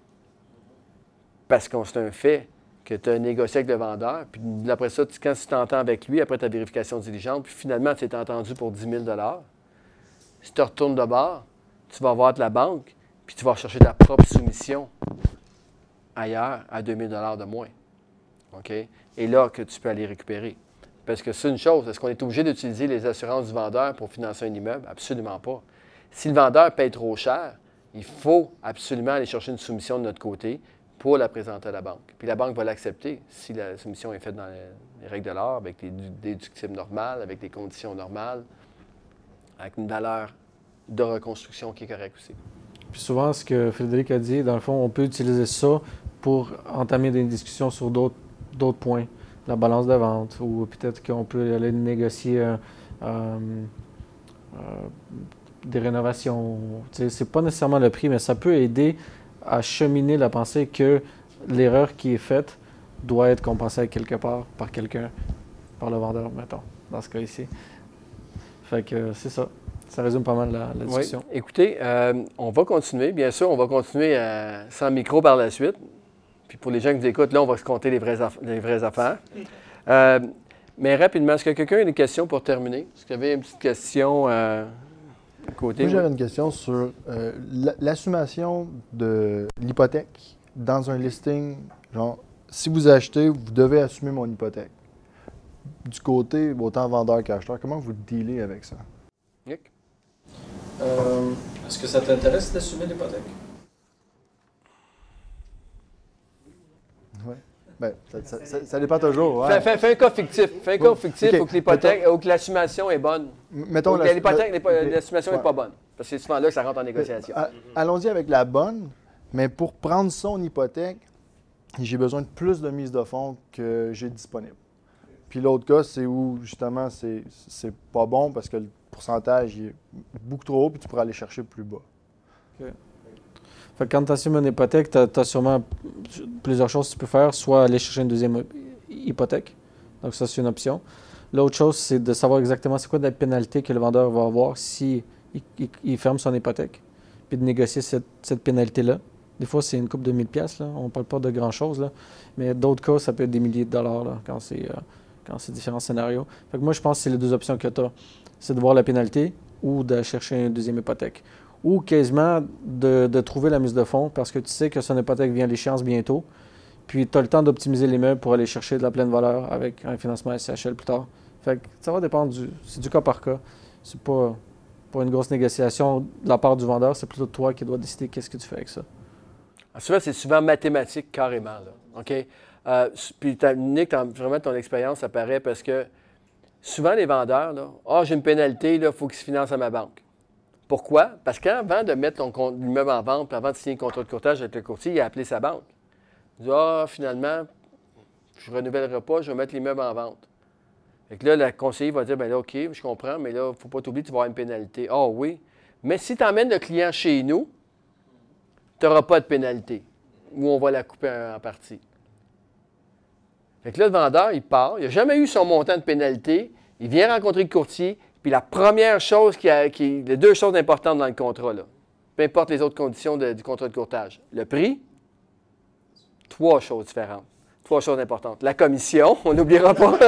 Parce que c'est un fait que tu as négocié avec le vendeur, puis après ça, quand tu t'entends avec lui, après ta vérification diligente, puis finalement, tu es entendu pour 10 000 si tu retournes de bord, tu vas voir de la banque, puis tu vas chercher ta propre soumission ailleurs à 2 000 de moins. OK? Et là, que tu peux aller récupérer. Parce que c'est une chose, est-ce qu'on est obligé d'utiliser les assurances du vendeur pour financer un immeuble? Absolument pas. Si le vendeur paye trop cher, il faut absolument aller chercher une soumission de notre côté, pour la présenter à la banque. Puis la banque va l'accepter si la soumission est faite dans les règles de l'art, avec des déductibles normales, avec des conditions normales, avec une valeur de reconstruction qui est correcte aussi. Puis souvent, ce que Frédéric a dit, dans le fond, on peut utiliser ça pour entamer des discussions sur d'autres points. La balance de vente, ou peut-être qu'on peut aller négocier euh, euh, des rénovations. C'est pas nécessairement le prix, mais ça peut aider à cheminer la pensée que l'erreur qui est faite doit être compensée quelque part par quelqu'un, par le vendeur, mettons, dans ce cas ici. Fait que c'est ça. Ça résume pas mal la, discussion. Écoutez, euh, on va continuer. Bien sûr, on va continuer euh, sans micro par la suite. Puis pour les gens qui nous écoutent, là, on va se compter les vraies, les vraies affaires. Euh, mais rapidement, est-ce que quelqu'un a des questions pour terminer? Est-ce qu'il y avait une petite question moi, j'avais une question sur euh, l'assumation de l'hypothèque dans un listing. Genre, si vous achetez, vous devez assumer mon hypothèque. Du côté, autant vendeur qu'acheteur, comment vous dealez avec ça? Euh, est-ce que ça t'intéresse d'assumer l'hypothèque? Oui. Ben, ça, dépend toujours. Fais, un cas fictif. Fais un cas fictif où l'hypothèque, que l'assumation est bonne. Mettons l'hypothèque, l'assumation n'est pas bonne. Parce que c'est souvent là que ça rentre en négociation. Allons-y avec la bonne, mais pour prendre son hypothèque, j'ai besoin de plus de mise de fonds que j'ai disponible. Puis l'autre cas, c'est où justement c'est, c'est pas bon parce que le pourcentage est beaucoup trop haut, puis tu pourrais aller chercher plus bas quand tu assumes une hypothèque, tu as, sûrement plusieurs choses que tu peux faire. Soit aller chercher une deuxième hypothèque. Donc, ça, c'est une option. L'autre chose, c'est de savoir exactement c'est quoi la pénalité que le vendeur va avoir si il, ferme son hypothèque, puis de négocier cette, pénalité-là Des fois, c'est une coupe de 1000 pièces. On ne parle pas de grand-chose. Mais d'autres cas, ça peut être des milliers de dollars là, quand c'est euh, différents scénarios. Moi, je pense que c'est les deux options que tu as. C'est de voir la pénalité ou de chercher une deuxième hypothèque. Ou quasiment de, de trouver la mise de fonds parce que tu sais que son hypothèque vient à l'échéance bientôt. Puis tu as le temps d'optimiser les meubles pour aller chercher de la pleine valeur avec un financement SCHL plus tard. Fait que ça va dépendre du. C'est du cas par cas. C'est pas, pas une grosse négociation de la part du vendeur, c'est plutôt toi qui dois décider qu'est-ce que tu fais avec ça. Ah, souvent, c'est souvent mathématique carrément. Là. OK? Euh, puis, Nick, vraiment, ton expérience apparaît parce que souvent, les vendeurs, là, ah, j'ai une pénalité, il faut qu'il se finance à ma banque. Pourquoi? Parce qu'avant de mettre l'immeuble en vente, avant de signer un contrat de courtage avec le courtier, il a appelé sa banque. Il dit, ah, finalement, je ne renouvellerai pas, je vais mettre l'immeuble en vente. Fait que là, le conseiller va dire, bien là, OK, je comprends, mais là, il ne faut pas t'oublier, tu vas avoir une pénalité. Ah oui. Mais si tu emmènes le client chez nous, tu n'auras pas de pénalité. Ou on va la couper en partie. Fait que là, le vendeur, il part. Il n'a jamais eu son montant de pénalité. Il vient rencontrer le courtier. Puis la première chose, qui a, les deux choses importantes dans le contrat, peu importe les autres conditions du contrat de courtage, le prix, trois choses différentes. Trois choses importantes. La commission, on n'oubliera pas.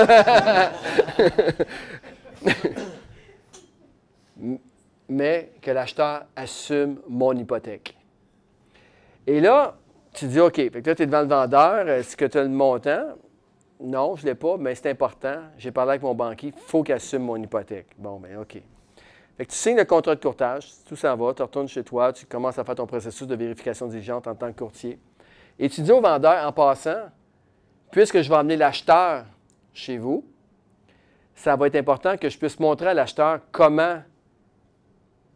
Mais que l'acheteur assume mon hypothèque. Et là, tu dis, OK, fait que là, tu es devant le vendeur. Est-ce que tu as le montant? Non, je ne l'ai pas, mais c'est important. J'ai parlé avec mon banquier, il faut qu'il assume mon hypothèque. Bon, bien, OK. Fait que tu signes le contrat de courtage, tout s'en va, tu retournes chez toi, tu commences à faire ton processus de vérification diligente en tant que courtier. Et tu dis au vendeur, en passant, puisque je vais emmener l'acheteur chez vous, ça va être important que je puisse montrer à l'acheteur comment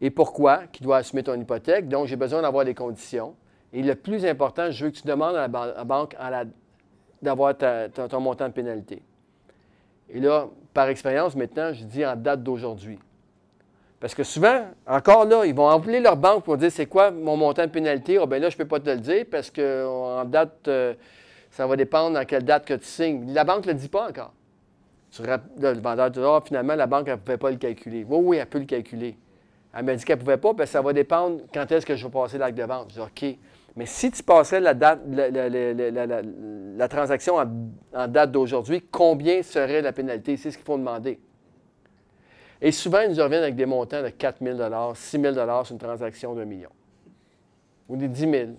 et pourquoi qu'il doit assumer ton hypothèque. Donc, j'ai besoin d'avoir des conditions. Et le plus important, je veux que tu demandes à la, ban- à la banque à la- d'avoir ton montant de pénalité. Et là, par expérience, maintenant, je dis en date d'aujourd'hui. Parce que souvent, encore là, ils vont appeler leur banque pour dire c'est quoi mon montant de pénalité? Ah, ben là, je ne peux pas te le dire parce que en date, euh, ça va dépendre à quelle date que tu signes. La banque ne le dit pas encore. Le vendeur dit Ah, finalement, la banque, ne pouvait pas le calculer. Oui, oui, elle peut le calculer. Elle m'a dit qu'elle ne pouvait pas, parce que ça va dépendre quand est-ce que je vais passer l'acte de vente. Je dis OK. Mais si tu passerais la, transaction en, date d'aujourd'hui, combien serait la pénalité? C'est ce qu'il faut demander. Et souvent, ils nous reviennent avec des montants de 4 000 6 000 sur une transaction d'un million. Ou des 10 000.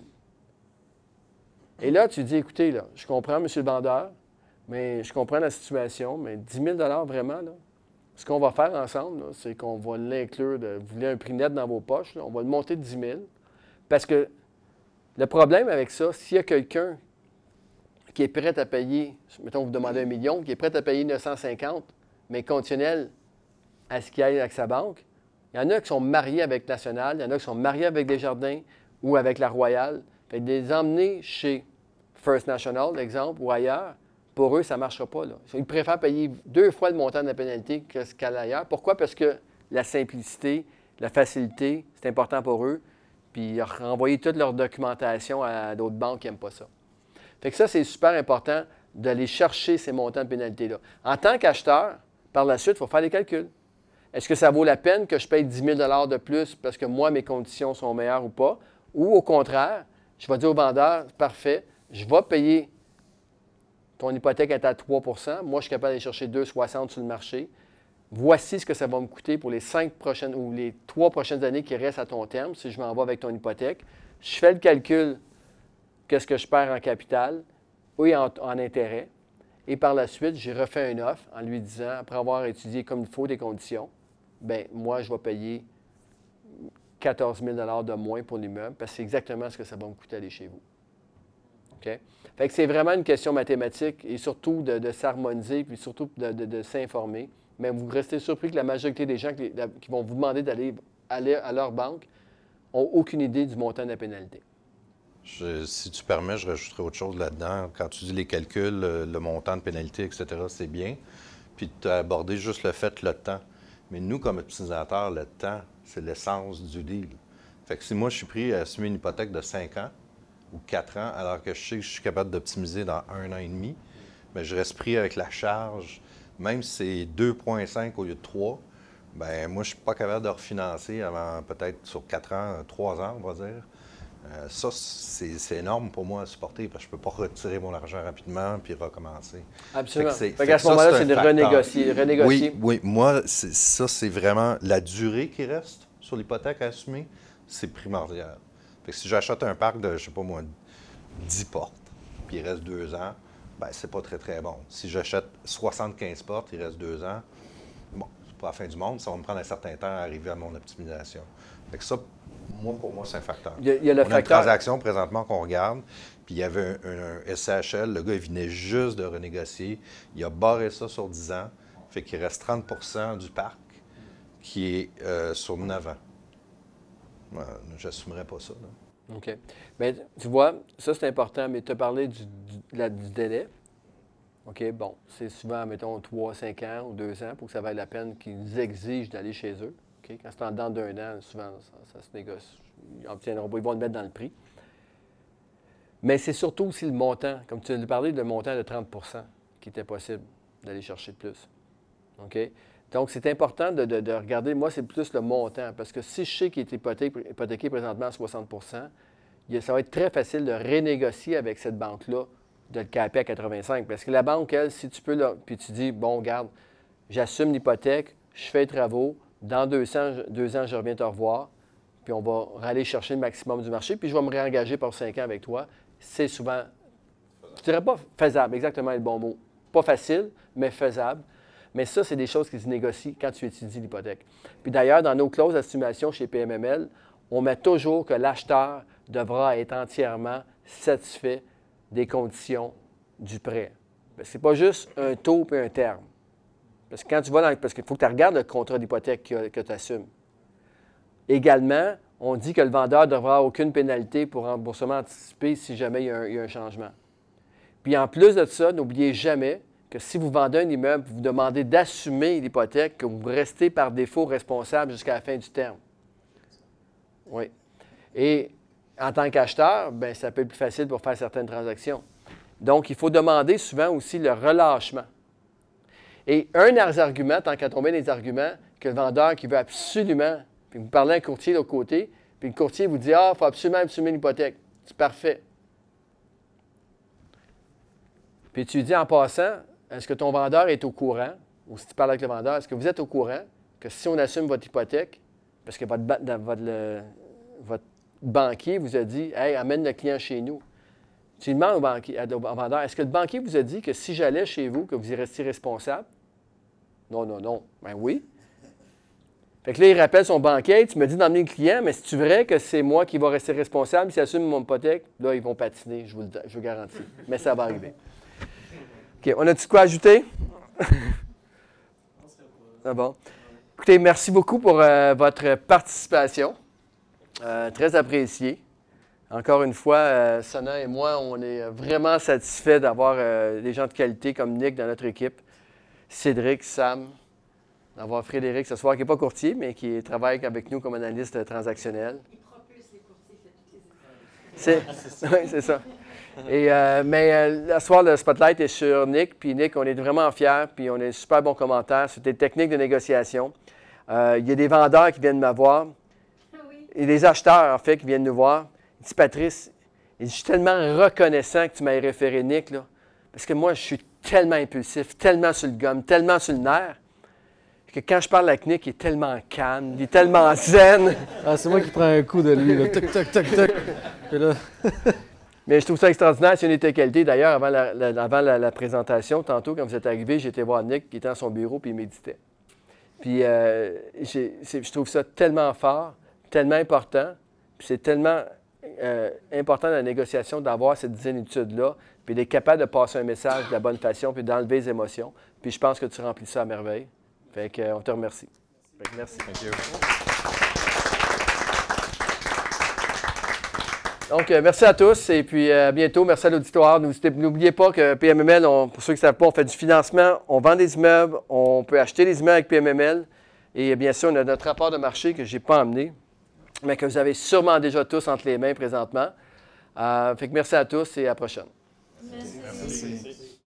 Et là, tu dis, écoutez, je comprends, monsieur le vendeur, mais je comprends la situation, mais 10 000 vraiment, ce qu'on va faire ensemble, c'est qu'on va l'inclure, vous voulez un prix net dans vos poches, on va le monter de 10 000. Parce que le problème avec ça, s'il y a quelqu'un qui est prêt à payer, mettons, vous demandez un million, qui est prêt à payer 950, mais conditionnel à ce qu'il aille avec sa banque, il y en a qui sont mariés avec National, il y en a qui sont mariés avec Desjardins ou avec la Royale. Fait de les emmener chez First National, exemple, ou ailleurs, pour eux, ça ne marchera pas. Ils préfèrent payer deux fois le montant de la pénalité que ce qu'à l'ailleurs. Pourquoi? Parce que la simplicité, la facilité, c'est important pour eux. Puis renvoyer toute leur documentation à d'autres banques qui n'aiment pas ça. Fait que ça, c'est super important d'aller chercher ces montants de pénalité-là. En tant qu'acheteur, par la suite, il faut faire des calculs. Est-ce que ça vaut la peine que je paye 10 000 de plus parce que moi, mes conditions sont meilleures ou pas? Ou au contraire, je vais dire au vendeur, parfait, je vais payer ton hypothèque est à 3% moi, je suis capable d'aller chercher 2,60 sur le marché. Voici ce que ça va me coûter pour les cinq prochaines ou les trois prochaines années qui restent à ton terme si je m'en vais avec ton hypothèque. Je fais le calcul, qu'est-ce que je perds en capital ou en, intérêt. Et par la suite, j'ai refait une offre en lui disant, après avoir étudié comme il faut des conditions, bien, moi, je vais payer 14 000 de moins pour l'immeuble parce que c'est exactement ce que ça va me coûter aller chez vous. OK? Fait que c'est vraiment une question mathématique et surtout de, s'harmoniser puis surtout de s'informer. Mais vous restez surpris que la majorité des gens qui, vont vous demander d'aller aller à leur banque n'ont aucune idée du montant de la pénalité. Si tu permets, je rajouterai autre chose là-dedans. Quand tu dis les calculs, le, le montant de pénalité, etc., c'est bien. Puis tu as abordé juste le fait, le temps. Mais nous, comme utilisateurs, le temps, c'est l'essence du deal. Fait que si moi, je suis pris à assumer une hypothèque de 5 ans ou 4 ans, alors que je sais que je suis capable d'optimiser dans un an et demi, mais je reste pris avec la charge, même si c'est 2,5 au lieu de 3, ben moi, je ne suis pas capable de refinancer avant peut-être sur 4 ans, 3 ans, on va dire. Euh, ça, c'est énorme pour moi à supporter parce que je ne peux pas retirer mon argent rapidement puis recommencer. Absolument. Fait à ce moment-là, c'est de renégocier, renégocier. Oui, oui. Moi, ça, c'est vraiment la durée qui reste sur l'hypothèque à assumer, c'est primordial. Fait que si j'achète un parc de, je sais pas moi, 10 portes, puis il reste deux ans, ben c'est pas très, très bon. Si j'achète 75 portes, il reste deux ans, bon, c'est pas la fin du monde, ça va me prendre un certain temps à arriver à mon optimisation. Fait que ça, moi, pour moi, c'est un facteur. Il y a, le On a une transaction présentement qu'on regarde, puis il y avait un, SHL, le gars, il venait juste de renégocier, il a barré ça sur 10 ans, fait qu'il reste 30% du parc qui est euh, sur 9 ans. Je n'assumerais pas ça. OK. Bien, tu vois, ça, c'est important, mais tu as parlé du, du, délai. OK, bon, c'est souvent, mettons, 3, 5 ans ou 2 ans pour que ça vaille la peine qu'ils exigent d'aller chez eux. OK? Quand c'est en dedans d'un an, souvent, ça, se négocie. Ils, obtiendront, ils vont le mettre dans le prix. Mais c'est surtout aussi le montant. Comme tu as parlé, le montant de 30% qui était possible d'aller chercher de plus. OK? Donc, c'est important de, regarder, moi, c'est plus le montant, parce que si je sais qu'il est hypothéqué, présentement à 60% ça va être très facile de renégocier avec cette banque-là, de le caper à 85 Parce que la banque, elle, si tu peux, puis tu dis, bon, regarde, j'assume l'hypothèque, je fais les travaux, dans deux ans, deux ans, je reviens te revoir, puis on va aller chercher le maximum du marché, puis je vais me réengager pour cinq ans avec toi. C'est souvent, je dirais pas faisable, exactement le bon mot. Pas facile, mais faisable. Mais ça, c'est des choses qui se négocient quand tu étudies l'hypothèque. Puis d'ailleurs, dans nos clauses d'estimation chez PMML, on met toujours que l'acheteur devra être entièrement satisfait des conditions du prêt. Ce n'est pas juste un taux et un terme. Parce que quand tu vas dans. Parce qu'il faut que tu regardes le contrat d'hypothèque que, tu assumes. Également, on dit que le vendeur devra avoir aucune pénalité pour remboursement anticipé si jamais il y a un changement. Puis en plus de ça, n'oubliez jamais que si vous vendez un immeuble, vous demandez d'assumer l'hypothèque, que vous restez par défaut responsable jusqu'à la fin du terme. Oui. Et en tant qu'acheteur, bien, ça peut être plus facile pour faire certaines transactions. Donc, il faut demander souvent aussi le relâchement. Et un des arguments, tant qu'à tomber des arguments, que le vendeur qui veut absolument, puis vous parlez à un courtier de l'autre côté, puis le courtier vous dit Ah, il faut absolument assumer l'hypothèque. C'est parfait. Puis tu dis en passant, est-ce que ton vendeur est au courant, ou si tu parles avec le vendeur, est-ce que vous êtes au courant que si on assume votre hypothèque, parce que votre, votre, banquier vous a dit Hey, amène le client chez nous. Tu demandes au, banquier, au vendeur Est-ce que le banquier vous a dit que si j'allais chez vous, que vous y restiez responsable? Non, non, non. Ben oui. Fait que là, il rappelle son banquier Tu me dis d'emmener le client, mais si tu vrai que c'est moi qui va rester responsable? S'il assume mon hypothèque Là, ils vont patiner, je vous, je vous garantis. Mais ça va arriver. OK, on a-tu quoi ajouter? ah bon. Écoutez, merci beaucoup pour euh, votre participation. Euh, très apprécié. Encore une fois, euh, Sana et moi, on est vraiment satisfaits d'avoir des gens de qualité comme Nick dans notre équipe. Cédric, Sam, d'avoir Frédéric ce soir, qui n'est pas courtier, mais qui travaille avec nous comme analyste transactionnel. Il propulse les courtiers, C'est, oui, c'est ça. Et, euh, mais euh, la soir, le spotlight est sur Nick. Puis Nick, on est vraiment fiers. Puis on a un super bon commentaire. C'était des techniques de négociation. Euh, il y a des vendeurs qui viennent me voir. Ah Et des acheteurs, en fait, qui viennent nous voir. Il dit Patrice, je suis tellement reconnaissant que tu m'aies référé Nick. Là, parce que moi, je suis tellement impulsif, tellement sur le gomme, tellement sur le nerf. Que quand je parle avec Nick, il est tellement calme, il est tellement zen. Ah, c'est moi qui prends un coup de lui. Là. Toc, toc, toc, toc. là... Mais je trouve ça extraordinaire. C'est une de tes qualités. D'ailleurs, avant, la, présentation, tantôt, quand vous êtes arrivé, j'étais voir Nick qui était dans son bureau puis il méditait. Puis euh, je trouve ça tellement fort, tellement important. Puis c'est tellement euh, important dans la négociation d'avoir cette zénitude-là, puis d'être capable de passer un message de la bonne façon, puis d'enlever les émotions. Puis je pense que tu remplis ça à merveille. Fait que, on te remercie. Fait que merci. Donc, euh, merci à tous et puis euh, à bientôt. Merci à l'auditoire. N'oubliez pas que PMML, pour ceux qui ne savent pas, on fait du financement, on vend des immeubles, on peut acheter des immeubles avec PMML. Et bien sûr, on a notre rapport de marché que je n'ai pas emmené, mais que vous avez sûrement déjà tous entre les mains présentement. Euh, fait que merci à tous et à la prochaine. merci.